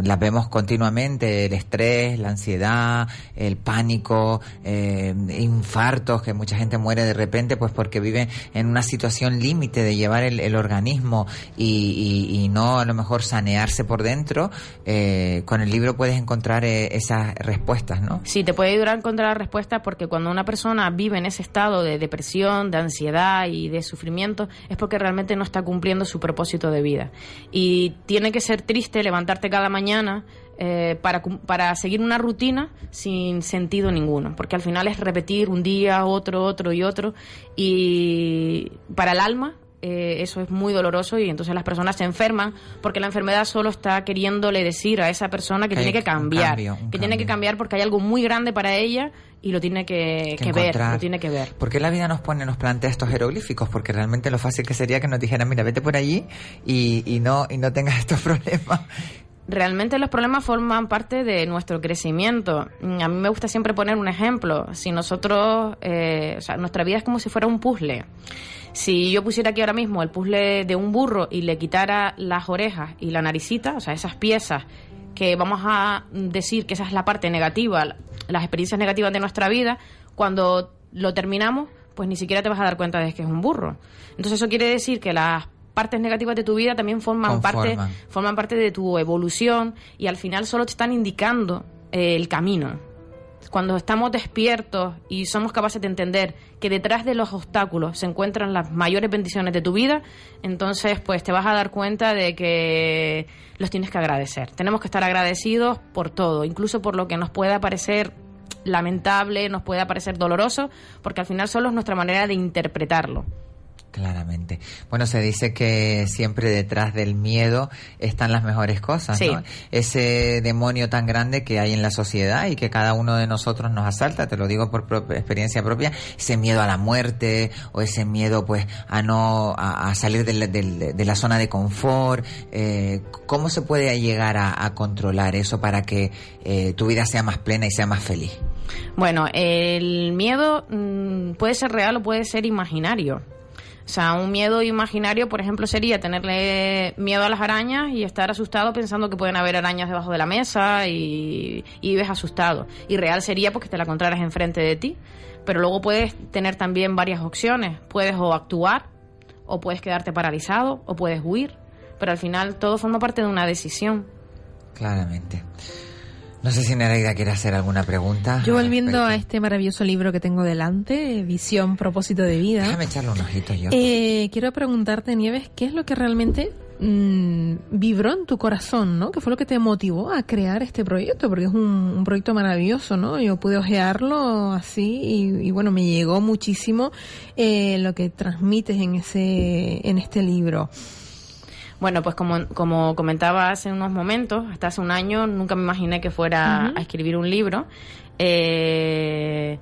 las vemos continuamente, el estrés, la ansiedad, el pánico, eh, infartos, que mucha gente muere de repente, pues porque vive en una situación límite de llevar el, el organismo y, y- y no a lo mejor sanearse por dentro. Eh, con el libro puedes encontrar eh, esas respuestas, ¿no? Sí, te puede ayudar a encontrar la respuesta porque cuando una persona vive en ese estado de depresión, de ansiedad y de sufrimiento, es porque realmente no está cumpliendo su propósito de vida. Y tiene que ser triste levantarte cada mañana eh, para, para seguir una rutina sin sentido ninguno, porque al final es repetir un día, otro, otro y otro. Y para el alma eh, eso es muy doloroso y entonces las personas se enferman porque la enfermedad solo está queriéndole decir a esa persona que, tiene que cambiar, cambio, que tiene que cambiar porque hay algo muy grande para ella y lo tiene que, que que ver, lo tiene que ver. ¿Por qué la vida nos pone, nos plantea estos jeroglíficos? Porque realmente lo fácil que sería que nos dijeran, mira, vete por allí y, y no y no tengas *laughs* estos problemas. Realmente los problemas forman parte de nuestro crecimiento. Mm, A mí me gusta siempre poner un ejemplo. Si nosotros, eh, o sea, nuestra vida es como si fuera un puzzle. Si yo pusiera aquí ahora mismo el puzzle de un burro y le quitara las orejas y la naricita, o sea, esas piezas que vamos a decir que esa es la parte negativa, la- las experiencias negativas de nuestra vida, cuando lo terminamos, pues ni siquiera te vas a dar cuenta de que es un burro. Entonces eso quiere decir que las partes negativas de tu vida también forman parte forman parte de tu evolución y al final solo te están indicando eh, el camino. Cuando estamos despiertos y somos capaces de entender que detrás de los obstáculos se encuentran las mayores bendiciones de tu vida, entonces pues te vas a dar cuenta de que los tienes que agradecer. Tenemos que estar agradecidos por todo, incluso por lo que nos pueda parecer lamentable, nos pueda parecer doloroso, porque al final solo es nuestra manera de interpretarlo. Claramente. Bueno, se dice que siempre detrás del miedo están las mejores cosas, Sí. ¿no? Ese demonio tan grande que hay en la sociedad y que cada uno de nosotros nos asalta, te lo digo por pro- experiencia propia, ese miedo a la muerte o ese miedo pues a no a, a salir de la, de la zona de confort. Eh, ¿Cómo se puede llegar a, a controlar eso para que eh, tu vida sea más plena y sea más feliz? Bueno, el miedo mm, puede ser real o puede ser imaginario. O sea, un miedo imaginario, por ejemplo, sería tenerle miedo a las arañas y estar asustado pensando que pueden haber arañas debajo de la mesa y, y vives asustado. Y real sería porque te la encontraras enfrente de ti. Pero luego puedes tener también varias opciones. Puedes o actuar, o puedes quedarte paralizado, o puedes huir. Pero al final todo forma parte de una decisión. Claramente. No sé si Nereida quiere hacer alguna pregunta. Yo volviendo a este maravilloso libro que tengo delante, Visión, Propósito de Vida. Déjame echarle un ojito yo. Eh, quiero preguntarte, Nieves, ¿qué es lo que realmente mm, vibró en tu corazón, ¿no? ¿Qué fue lo que te motivó a crear este proyecto? Porque es un, un proyecto maravilloso, ¿no? Yo pude ojearlo así y, y bueno, me llegó muchísimo eh, lo que transmites en ese, en este libro. Bueno, pues como, como comentaba hace unos momentos, hasta hace un año nunca me imaginé que fuera a escribir un libro. Eh,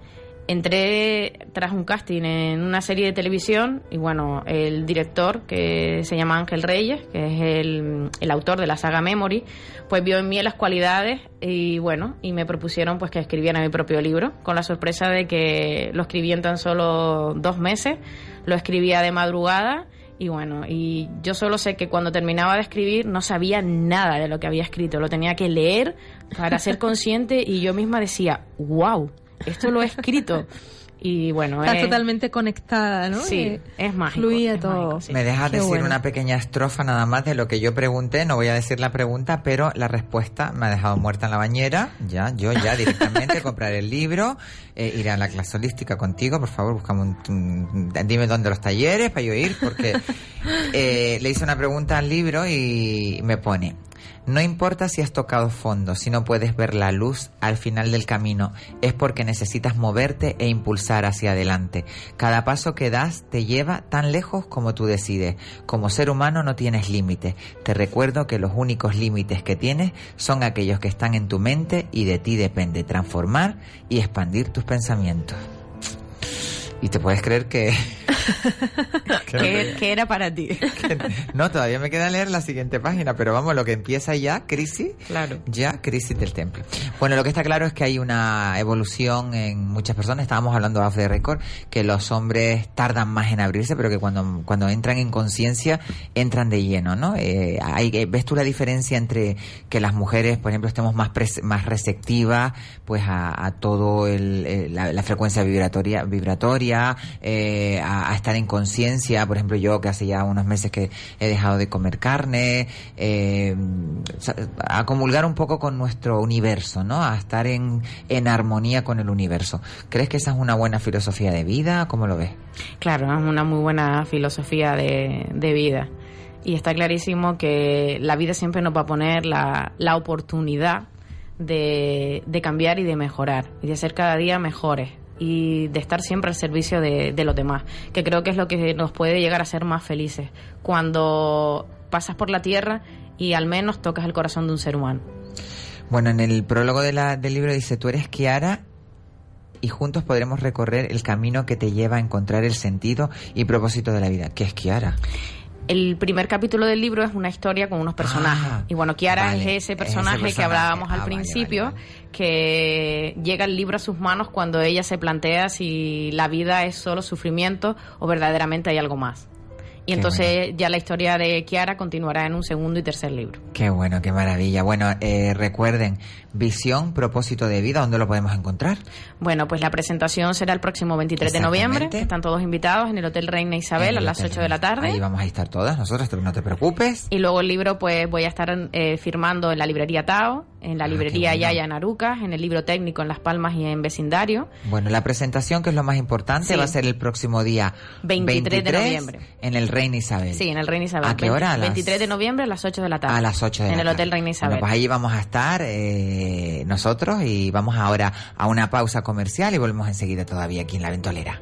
entré tras un casting en una serie de televisión y bueno, el director que se llama Ángel Reyes, que es el, el autor de la saga Memory, pues vio en mí las cualidades y bueno, y me propusieron pues que escribiera mi propio libro, con la sorpresa de que lo escribí en tan solo dos meses, lo escribía de madrugada y bueno, y yo solo sé que cuando terminaba de escribir no sabía nada de lo que había escrito, lo tenía que leer para ser consciente y yo misma decía, wow, esto lo he escrito. *laughs* Y bueno, Estás es- totalmente conectada, ¿no? Sí, Eh, es mágico. Fluía es todo. mágico, sí. Me dejas Qué decir bueno. una pequeña estrofa nada más de lo que yo pregunté. No voy a decir la pregunta, pero la respuesta me ha dejado muerta en la bañera. Ya, yo ya directamente *laughs* compraré el libro, eh, iré a la clase holística contigo. Por favor, buscame un, un- dime dónde los talleres para yo ir, porque eh, le hice una pregunta al libro y me pone. No importa si has tocado fondo, si no puedes ver la luz al final del camino, es porque necesitas moverte e impulsar hacia adelante. Cada paso que das te lleva tan lejos como tú decides. Como ser humano no tienes límites. Te recuerdo que los únicos límites que tienes son aquellos que están en tu mente y de ti depende transformar y expandir tus pensamientos. Y te puedes creer que... *laughs* ¿Qué, era para ti? *laughs* no, todavía me queda leer la siguiente página, pero vamos, lo que empieza ya, crisis, claro. ya crisis del templo. Bueno, lo que está claro es que hay una evolución en muchas personas, estábamos hablando de the record, que los hombres tardan más en abrirse, pero que cuando, cuando entran en conciencia, entran de lleno, ¿no? Eh, hay, ¿Ves tú la diferencia entre que las mujeres, por ejemplo, estemos más, más receptivas pues a, todo el, la, la frecuencia vibratoria, vibratoria eh, a, estar en conciencia. Por ejemplo, yo que hace ya unos meses que he dejado de comer carne, eh, a comulgar un poco con nuestro universo, ¿no? A estar en, en armonía con el universo. ¿Crees que esa es una buena filosofía de vida? ¿Cómo lo ves? Claro, es una muy buena filosofía de, de vida. Y está clarísimo que la vida siempre nos va a poner la, la oportunidad de, de cambiar y de mejorar y de ser cada día mejores y de estar siempre al servicio de, los demás, que creo que es lo que nos puede llegar a ser más felices, cuando pasas por la tierra y al menos tocas el corazón de un ser humano. Bueno, en el prólogo del libro dice, tú eres Kiara y juntos podremos recorrer el camino que te lleva a encontrar el sentido y propósito de la vida. ¿Qué es Kiara? El primer capítulo del libro es una historia con unos personajes. Ah, y bueno, Kiara es ese personaje, que hablábamos al ah, principio, que llega el libro a sus manos cuando ella se plantea si la vida es solo sufrimiento o verdaderamente hay algo más. Y entonces ya la historia de Kiara continuará en un segundo y tercer libro. Qué bueno, qué maravilla. Bueno, eh, recuerden, visión, propósito de vida, ¿dónde lo podemos encontrar? Bueno, pues la presentación será el próximo 23 de noviembre. Están todos invitados en el Hotel Reina Isabel a las 8 de la tarde. Ahí vamos a estar todas nosotros, no te preocupes. Y luego el libro, pues voy a estar eh, firmando en la librería Tao, en la ah, librería Yaya en Arucas, en el libro técnico en Las Palmas y en Vecindario. Bueno, la presentación, que es lo más importante, va a ser el próximo día 23, de noviembre. En el Reina Isabel. Sí, en el Reina Isabel. ¿A qué hora? 23 de noviembre a las 8 de la tarde. A las 8 de En el Hotel Reina Isabel. Bueno, pues ahí vamos a estar eh, nosotros y vamos ahora a una pausa comercial y volvemos enseguida todavía aquí en La Ventolera.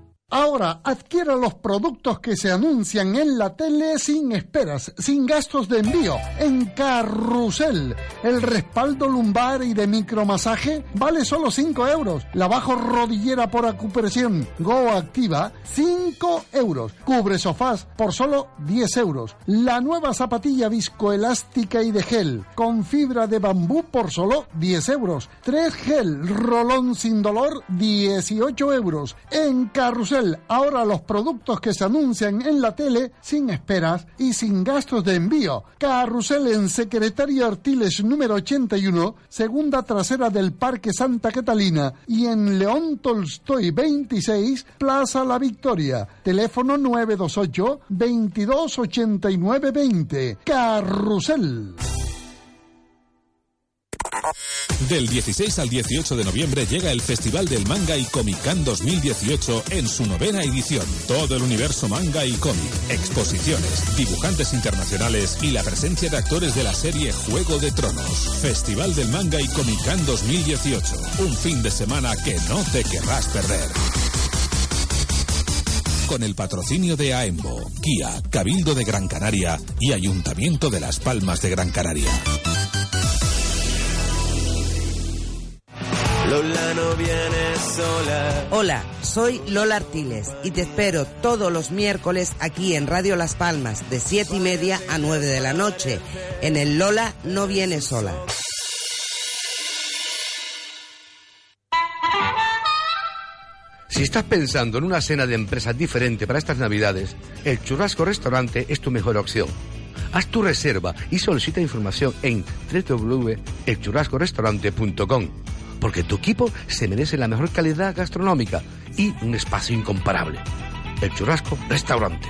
Ahora adquiera los productos que se anuncian en la tele sin esperas, sin gastos de envío, en Carrusel. El respaldo lumbar y de micromasaje vale solo 5 euros. La bajo rodillera por acupresión Go Activa, 5 euros. Cubre sofás por solo 10 euros. La nueva zapatilla viscoelástica y de gel con fibra de bambú por solo 10 euros. 3 gel rolón sin dolor 18 euros. En Carrusel ahora los productos que se anuncian en la tele sin esperas y sin gastos de envío. Carrusel en Secretario Artiles número 81, segunda trasera del Parque Santa Catalina y en León Tolstoy 26, Plaza La Victoria. Teléfono 928 2289 20. Carrusel. Del 16 al 18 de noviembre llega el Festival del Manga y Comic Con 2018 en su novena edición. Todo el universo manga y cómic, exposiciones, dibujantes internacionales y la presencia de actores de la serie Juego de Tronos. Festival del Manga y Comic Con 2018. Un fin de semana que no te querrás perder con el patrocinio de AEMBO, Kia, Cabildo de Gran Canaria y Ayuntamiento de Las Palmas de Gran Canaria. Lola no viene sola. Hola, soy Lola Artiles y te espero todos los miércoles aquí en Radio Las Palmas de 7 y media a 9 de la noche en el Lola no viene sola. Si estás pensando en una cena de empresa diferente para estas navidades, el Churrasco Restaurante es tu mejor opción. Haz tu reserva y solicita información en www.elchurrascorestaurante.com porque tu equipo se merece la mejor calidad gastronómica y un espacio incomparable. El Churrasco Restaurante.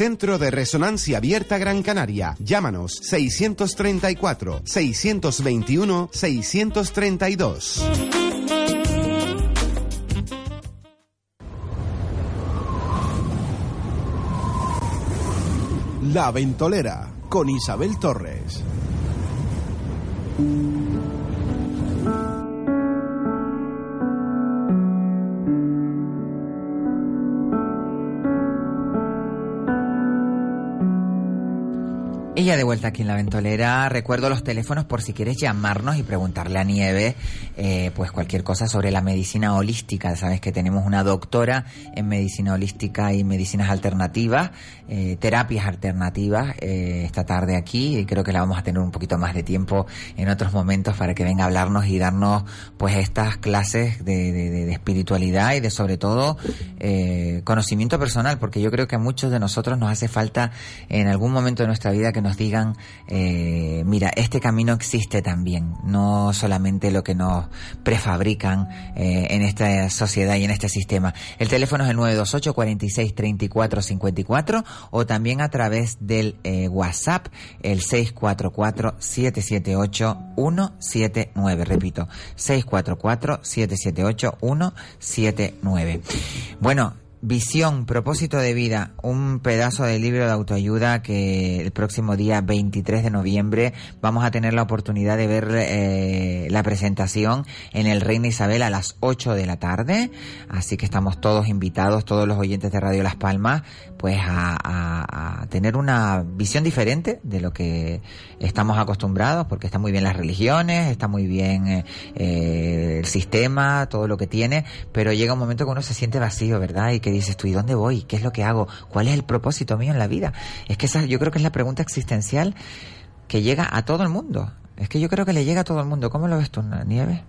Centro de Resonancia Abierta Gran Canaria. Llámanos 634 621 632. La Ventolera con Isabel Torres. Ella de vuelta aquí en la ventolera. Recuerdo los teléfonos por si quieres llamarnos y preguntarle a Nieve eh, pues cualquier cosa sobre la medicina holística. Sabes que tenemos una doctora en medicina holística y medicinas alternativas, eh, terapias alternativas eh, esta tarde aquí y creo que la vamos a tener un poquito más de tiempo en otros momentos para que venga a hablarnos y darnos pues estas clases de, de- espiritualidad y de sobre todo conocimiento personal porque yo creo que a muchos de nosotros nos hace falta en algún momento de nuestra vida que nos digan, eh, mira, este camino existe también, no solamente lo que nos prefabrican eh, en esta sociedad y en este sistema. El teléfono es el 928 46 34 54 o también a través del eh, WhatsApp el 644 778 179. Repito, 644 778 179. Bueno, Visión, propósito de vida, un pedazo de libro de autoayuda que el próximo día 23 de noviembre vamos a tener la oportunidad de ver eh, la presentación en el Reina Isabel a las 8 de la tarde. Así que estamos todos invitados, todos los oyentes de Radio Las Palmas, pues a, a- tener una visión diferente de lo que estamos acostumbrados, porque está muy bien las religiones, está muy bien eh, eh, el sistema, todo lo que tiene, pero llega un momento que uno se siente vacío, ¿verdad? Y que dices tú, ¿y dónde voy? ¿Qué es lo que hago? ¿Cuál es el propósito mío en la vida? Es que esa yo creo que es la pregunta existencial que llega a todo el mundo. Es que yo creo que le llega a todo el mundo. ¿Cómo lo ves tú, Nieve?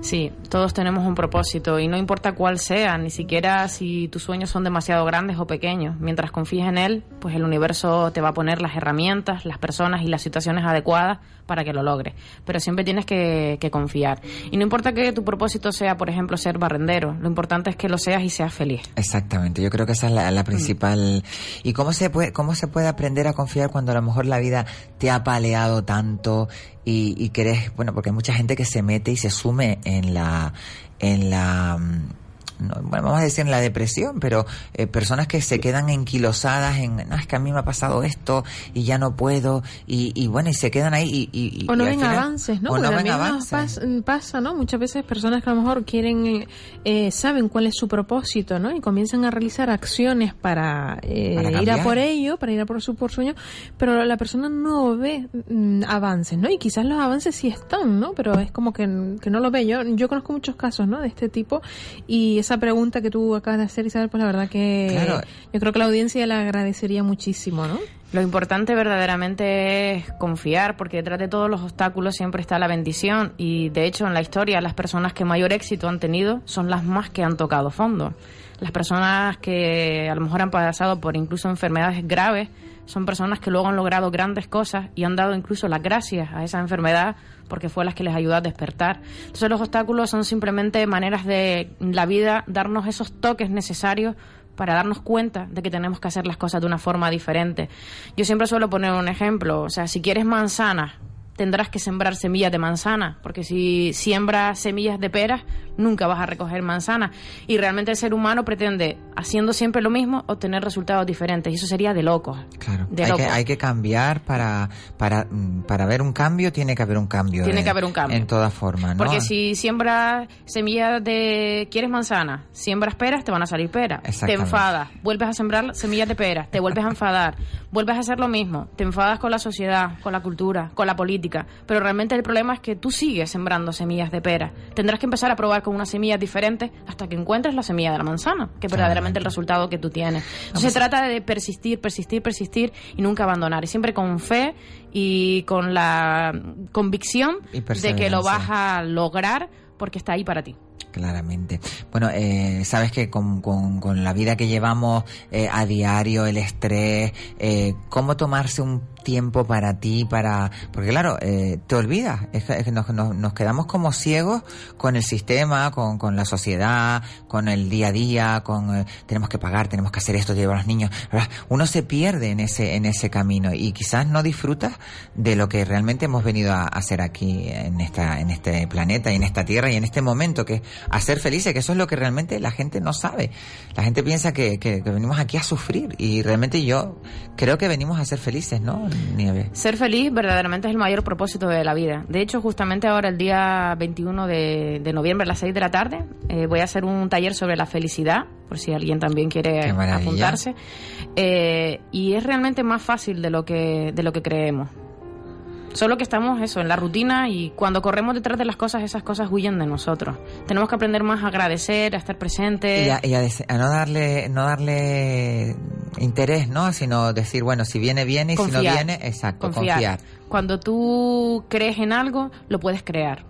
Sí, todos tenemos un propósito y no importa cuál sea, ni siquiera si tus sueños son demasiado grandes o pequeños. Mientras confíes en él, pues el universo te va a poner las herramientas, las personas y las situaciones adecuadas para que lo logres. Pero siempre tienes que, que confiar. Y no importa que tu propósito sea, por ejemplo, ser barrendero, lo importante es que lo seas y seas feliz. Exactamente, yo creo que esa es la, la principal. ¿Y cómo se puede cómo se puede aprender a confiar cuando a lo mejor la vida te ha paleado tanto y, y querés, bueno, porque hay mucha gente que se mete y se sume en la en la mm, no, bueno, vamos a decir en la depresión, pero eh, personas que se quedan enquilosadas en, no, es que a mí me ha pasado esto y ya no puedo, y, y bueno, y se quedan ahí y... y- O no y ven final- avances, ¿no? O no ven avances. pas- pasa, ¿no? Muchas veces personas que a lo mejor quieren, eh, eh, saben cuál es su propósito, ¿no? Y comienzan a realizar acciones para, eh, Para ir a por ello, para ir a por su por sueño, pero la persona no ve mm, avances, ¿no? Y quizás los avances sí están, ¿no? Pero es como que, que no lo ve. Yo, yo conozco muchos casos, ¿no? De este tipo y esa pregunta que tú acabas de hacer, Isabel, pues la verdad que Claro. yo creo que la audiencia la agradecería muchísimo, ¿no? Lo importante verdaderamente es confiar, porque detrás de todos los obstáculos siempre está la bendición. Y de hecho, en la historia, las personas que mayor éxito han tenido son las más que han tocado fondo. Las personas que a lo mejor han pasado por incluso enfermedades graves son personas que luego han logrado grandes cosas y han dado incluso las gracias a esa enfermedad porque fue las que les ayudó a despertar. Entonces los obstáculos son simplemente maneras de la vida darnos esos toques necesarios para darnos cuenta de que tenemos que hacer las cosas de una forma diferente. Yo siempre suelo poner un ejemplo, o sea, si quieres manzanas, tendrás que sembrar semillas de manzana, porque si siembras semillas de peras, nunca vas a recoger manzanas. Y realmente el ser humano pretende, haciendo siempre lo mismo, obtener resultados diferentes. Y eso sería de locos. Claro. De hay, locos. que, hay que cambiar para, para, mm, para ver un cambio, tiene que haber un cambio. Tiene de- que haber un cambio. En todas formas, ¿no? Porque si siembras semillas de... ¿Quieres manzana? Siembras peras, te van a salir peras. Te enfadas, vuelves a sembrar semillas de peras, te vuelves a enfadar, *laughs* vuelves a hacer lo mismo, te enfadas con la sociedad, con la cultura, con la política. Pero realmente el problema es que tú sigues sembrando semillas de peras. Tendrás que empezar a probar con unas semillas diferentes hasta que encuentres la semilla de la manzana, que es verdaderamente el resultado que tú tienes. Entonces se trata de persistir, persistir, persistir y nunca abandonar. Y siempre con fe y con la convicción de que lo vas a lograr porque está ahí para ti. Claramente. Bueno, eh, sabes que con, con, con la vida que llevamos eh, a diario, el estrés, eh, cómo tomarse un tiempo para ti, para... Porque claro, eh, te olvidas, es que, es que nos, nos, nos quedamos como ciegos con el sistema, con, con la sociedad, con el día a día, con eh, tenemos que pagar, tenemos que hacer esto, llevar a los niños. Uno se pierde en ese, en ese camino y quizás no disfrutas de lo que realmente hemos venido a hacer aquí en esta, en este planeta y en esta tierra y en este momento, que es a ser felices, que eso es lo que realmente la gente no sabe. La gente piensa que, que, que venimos aquí a sufrir y realmente yo creo que venimos a ser felices, ¿no, Nieve? Ser feliz verdaderamente es el mayor propósito de la vida. De hecho, justamente ahora, el día 21 de, de noviembre a las 6 de la tarde, eh, voy a hacer un taller sobre la felicidad, por si alguien también quiere apuntarse. Eh, y es realmente más fácil de lo que, de lo que creemos. Solo que estamos eso, en la rutina y cuando corremos detrás de las cosas, esas cosas huyen de nosotros. Tenemos que aprender más a agradecer, a estar presentes. Y, a, y a a no darle no darle interés, ¿no? Sino decir, bueno, si viene, viene y si no viene, exacto, confiar. confiar. Cuando tú crees en algo, lo puedes crear,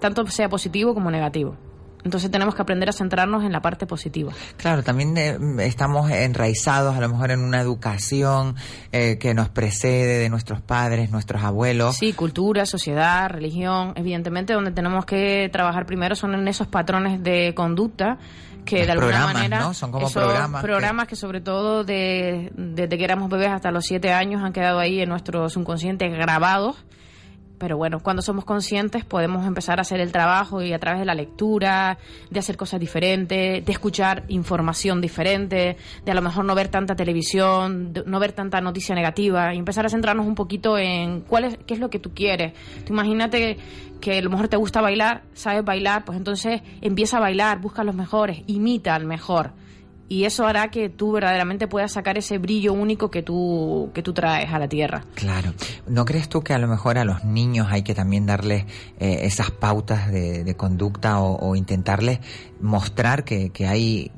tanto sea positivo como negativo. Entonces tenemos que aprender a centrarnos en la parte positiva. Claro, también eh, estamos enraizados a lo mejor en una educación eh, que nos precede de nuestros padres, nuestros abuelos. Sí, cultura, sociedad, religión, evidentemente donde tenemos que trabajar primero son en esos patrones de conducta que Los de alguna manera ¿no? Son como esos programas que- programas que... sobre todo de, desde que éramos bebés hasta los siete años han quedado ahí en nuestro subconsciente grabados pero bueno, cuando somos conscientes podemos empezar a hacer el trabajo y a través de la lectura, de hacer cosas diferentes, de escuchar información diferente, de a lo mejor no ver tanta televisión, no ver tanta noticia negativa y empezar a centrarnos un poquito en cuál es, qué es lo que tú quieres. Tú imagínate que a lo mejor te gusta bailar, sabes bailar, pues entonces empieza a bailar, busca a los mejores, imita al mejor. Y eso hará que tú verdaderamente puedas sacar ese brillo único que tú, que tú traes a la tierra. Claro. ¿No crees tú que a lo mejor a los niños hay que también darles eh, esas pautas de, de conducta o, o intentarles mostrar que, que hay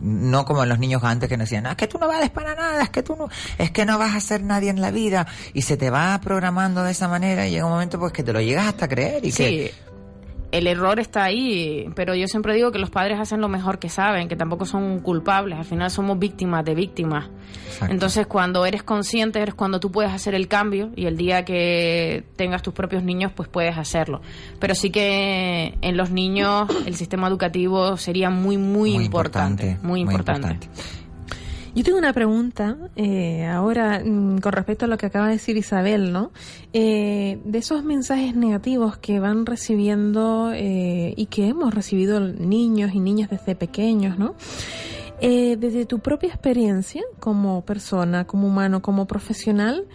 no como los niños antes que nos decían, "Ah, es que tú no vales para nada, es que tú no, es que no vas a ser nadie en la vida y se te va programando de esa manera y llega un momento pues que te lo llegas hasta a creer y Sí, que el error está ahí, pero yo siempre digo que los padres hacen lo mejor que saben, que tampoco son culpables, al final somos víctimas de víctimas. Entonces, cuando eres consciente, eres cuando tú puedes hacer el cambio y el día que tengas tus propios niños, pues puedes hacerlo. Pero sí que en los niños el sistema educativo sería muy, muy, Muy importante, importante, Muy muy importante. Yo tengo una pregunta eh, ahora mm, con respecto a lo que acaba de decir Isabel, ¿no? Eh, de esos mensajes negativos que van recibiendo eh, y que hemos recibido niños y niñas desde pequeños, ¿no? Eh, desde tu propia experiencia como persona, como humano, como profesional,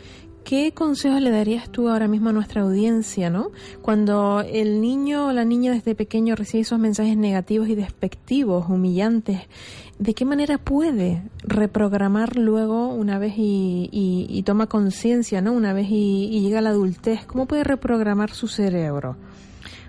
¿qué consejos le darías tú ahora mismo a nuestra audiencia, ¿no? Cuando el niño o la niña desde pequeño recibe esos mensajes negativos y despectivos, humillantes, ¿de qué manera puede reprogramar luego una vez y, y- y toma conciencia, ¿no? Una vez y, llega a la adultez, ¿cómo puede reprogramar su cerebro?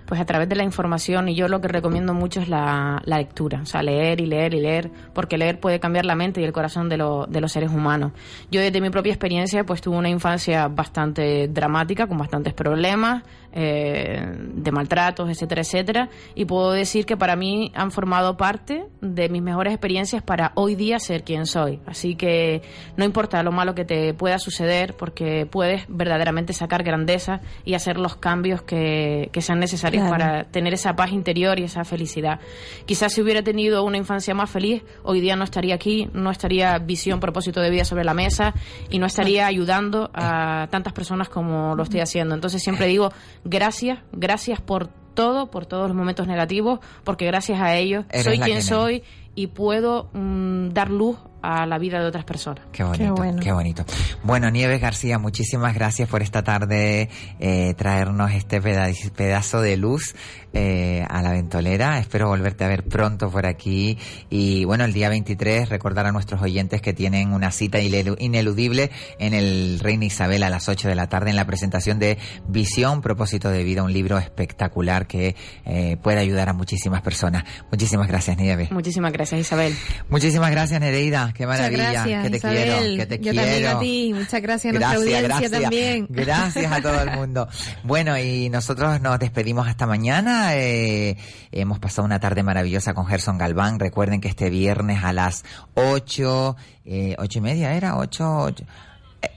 Pues a través de la información y yo lo que recomiendo mucho es la, la lectura, o sea, leer y leer y leer, porque leer puede cambiar la mente y el corazón de, de los seres humanos. Yo desde mi propia experiencia pues tuve una infancia bastante dramática, con bastantes problemas, eh, de maltratos, etcétera, etcétera. Y puedo decir que para mí han formado parte de mis mejores experiencias para hoy día ser quien soy. Así que no importa lo malo que te pueda suceder, porque puedes verdaderamente sacar grandeza y hacer los cambios que, que sean necesarios Claro. para tener esa paz interior y esa felicidad. Quizás si hubiera tenido una infancia más feliz, hoy día no estaría aquí, no estaría visión, propósito de vida sobre la mesa y no estaría ayudando a tantas personas como lo estoy haciendo. Entonces siempre digo gracias, gracias por todo, por todos los momentos negativos, porque gracias a ellos Eres soy quien soy y puedo mm, dar luz a la vida de otras personas. Qué bonito, qué, bonito. Bueno, Nieves García, muchísimas gracias por esta tarde eh, traernos este peda- pedazo de luz eh, a la ventolera. Espero volverte a ver pronto por aquí. Y bueno, el día 23, recordar a nuestros oyentes que tienen una cita inelu- ineludible en el Reina Isabel a las 8 de la tarde en la presentación de Visión, Propósito de Vida, un libro espectacular que eh, puede ayudar a muchísimas personas. Muchísimas gracias, Nieves. Muchísimas gracias, Isabel. Muchísimas gracias, Nereida. Qué maravilla. gracias, que te Isabel. quiero, que te Yo quiero. también a ti. Muchas gracias a nuestra Gracias, audiencia gracias. también. Gracias a todo el mundo. Bueno, y nosotros nos despedimos hasta mañana. Eh, hemos pasado una tarde maravillosa con Gerson Galván. Recuerden que este viernes a las ocho, eh, ocho y media era, ocho, ocho-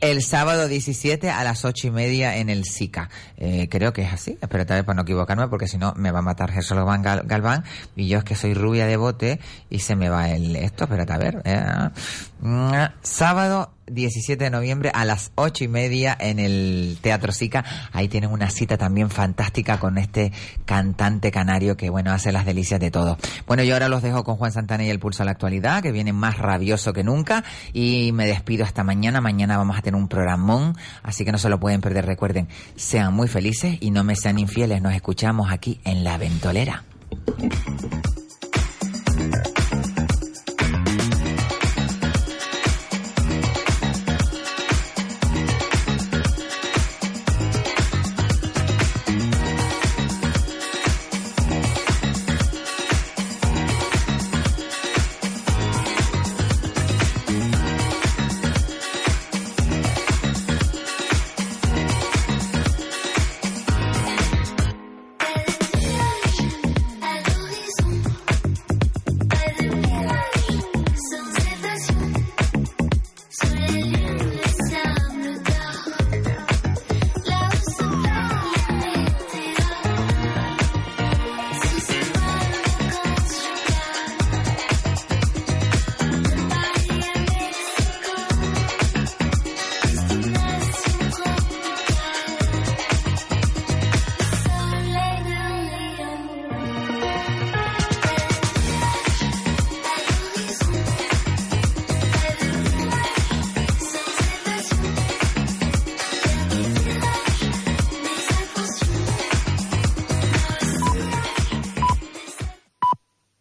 el sábado 17 a las ocho y media en el SICA. Eh, creo que es así. Espérate a ver para no equivocarme porque si no me va a matar Gerson Galván, Gal- Galván. Y yo es que soy rubia de bote y se me va el esto. Espérate a ver. eh, sábado 17 de noviembre a las ocho y media en el Teatro Sica. Ahí tienen una cita también fantástica con este cantante canario que, bueno, hace las delicias de todo. Bueno, yo ahora los dejo con Juan Santana y el Pulso a la Actualidad, que viene más rabioso que nunca. Y me despido hasta mañana. Mañana vamos a tener un programón, así que no se lo pueden perder. Recuerden, sean muy felices y no me sean infieles. Nos escuchamos aquí en La Ventolera.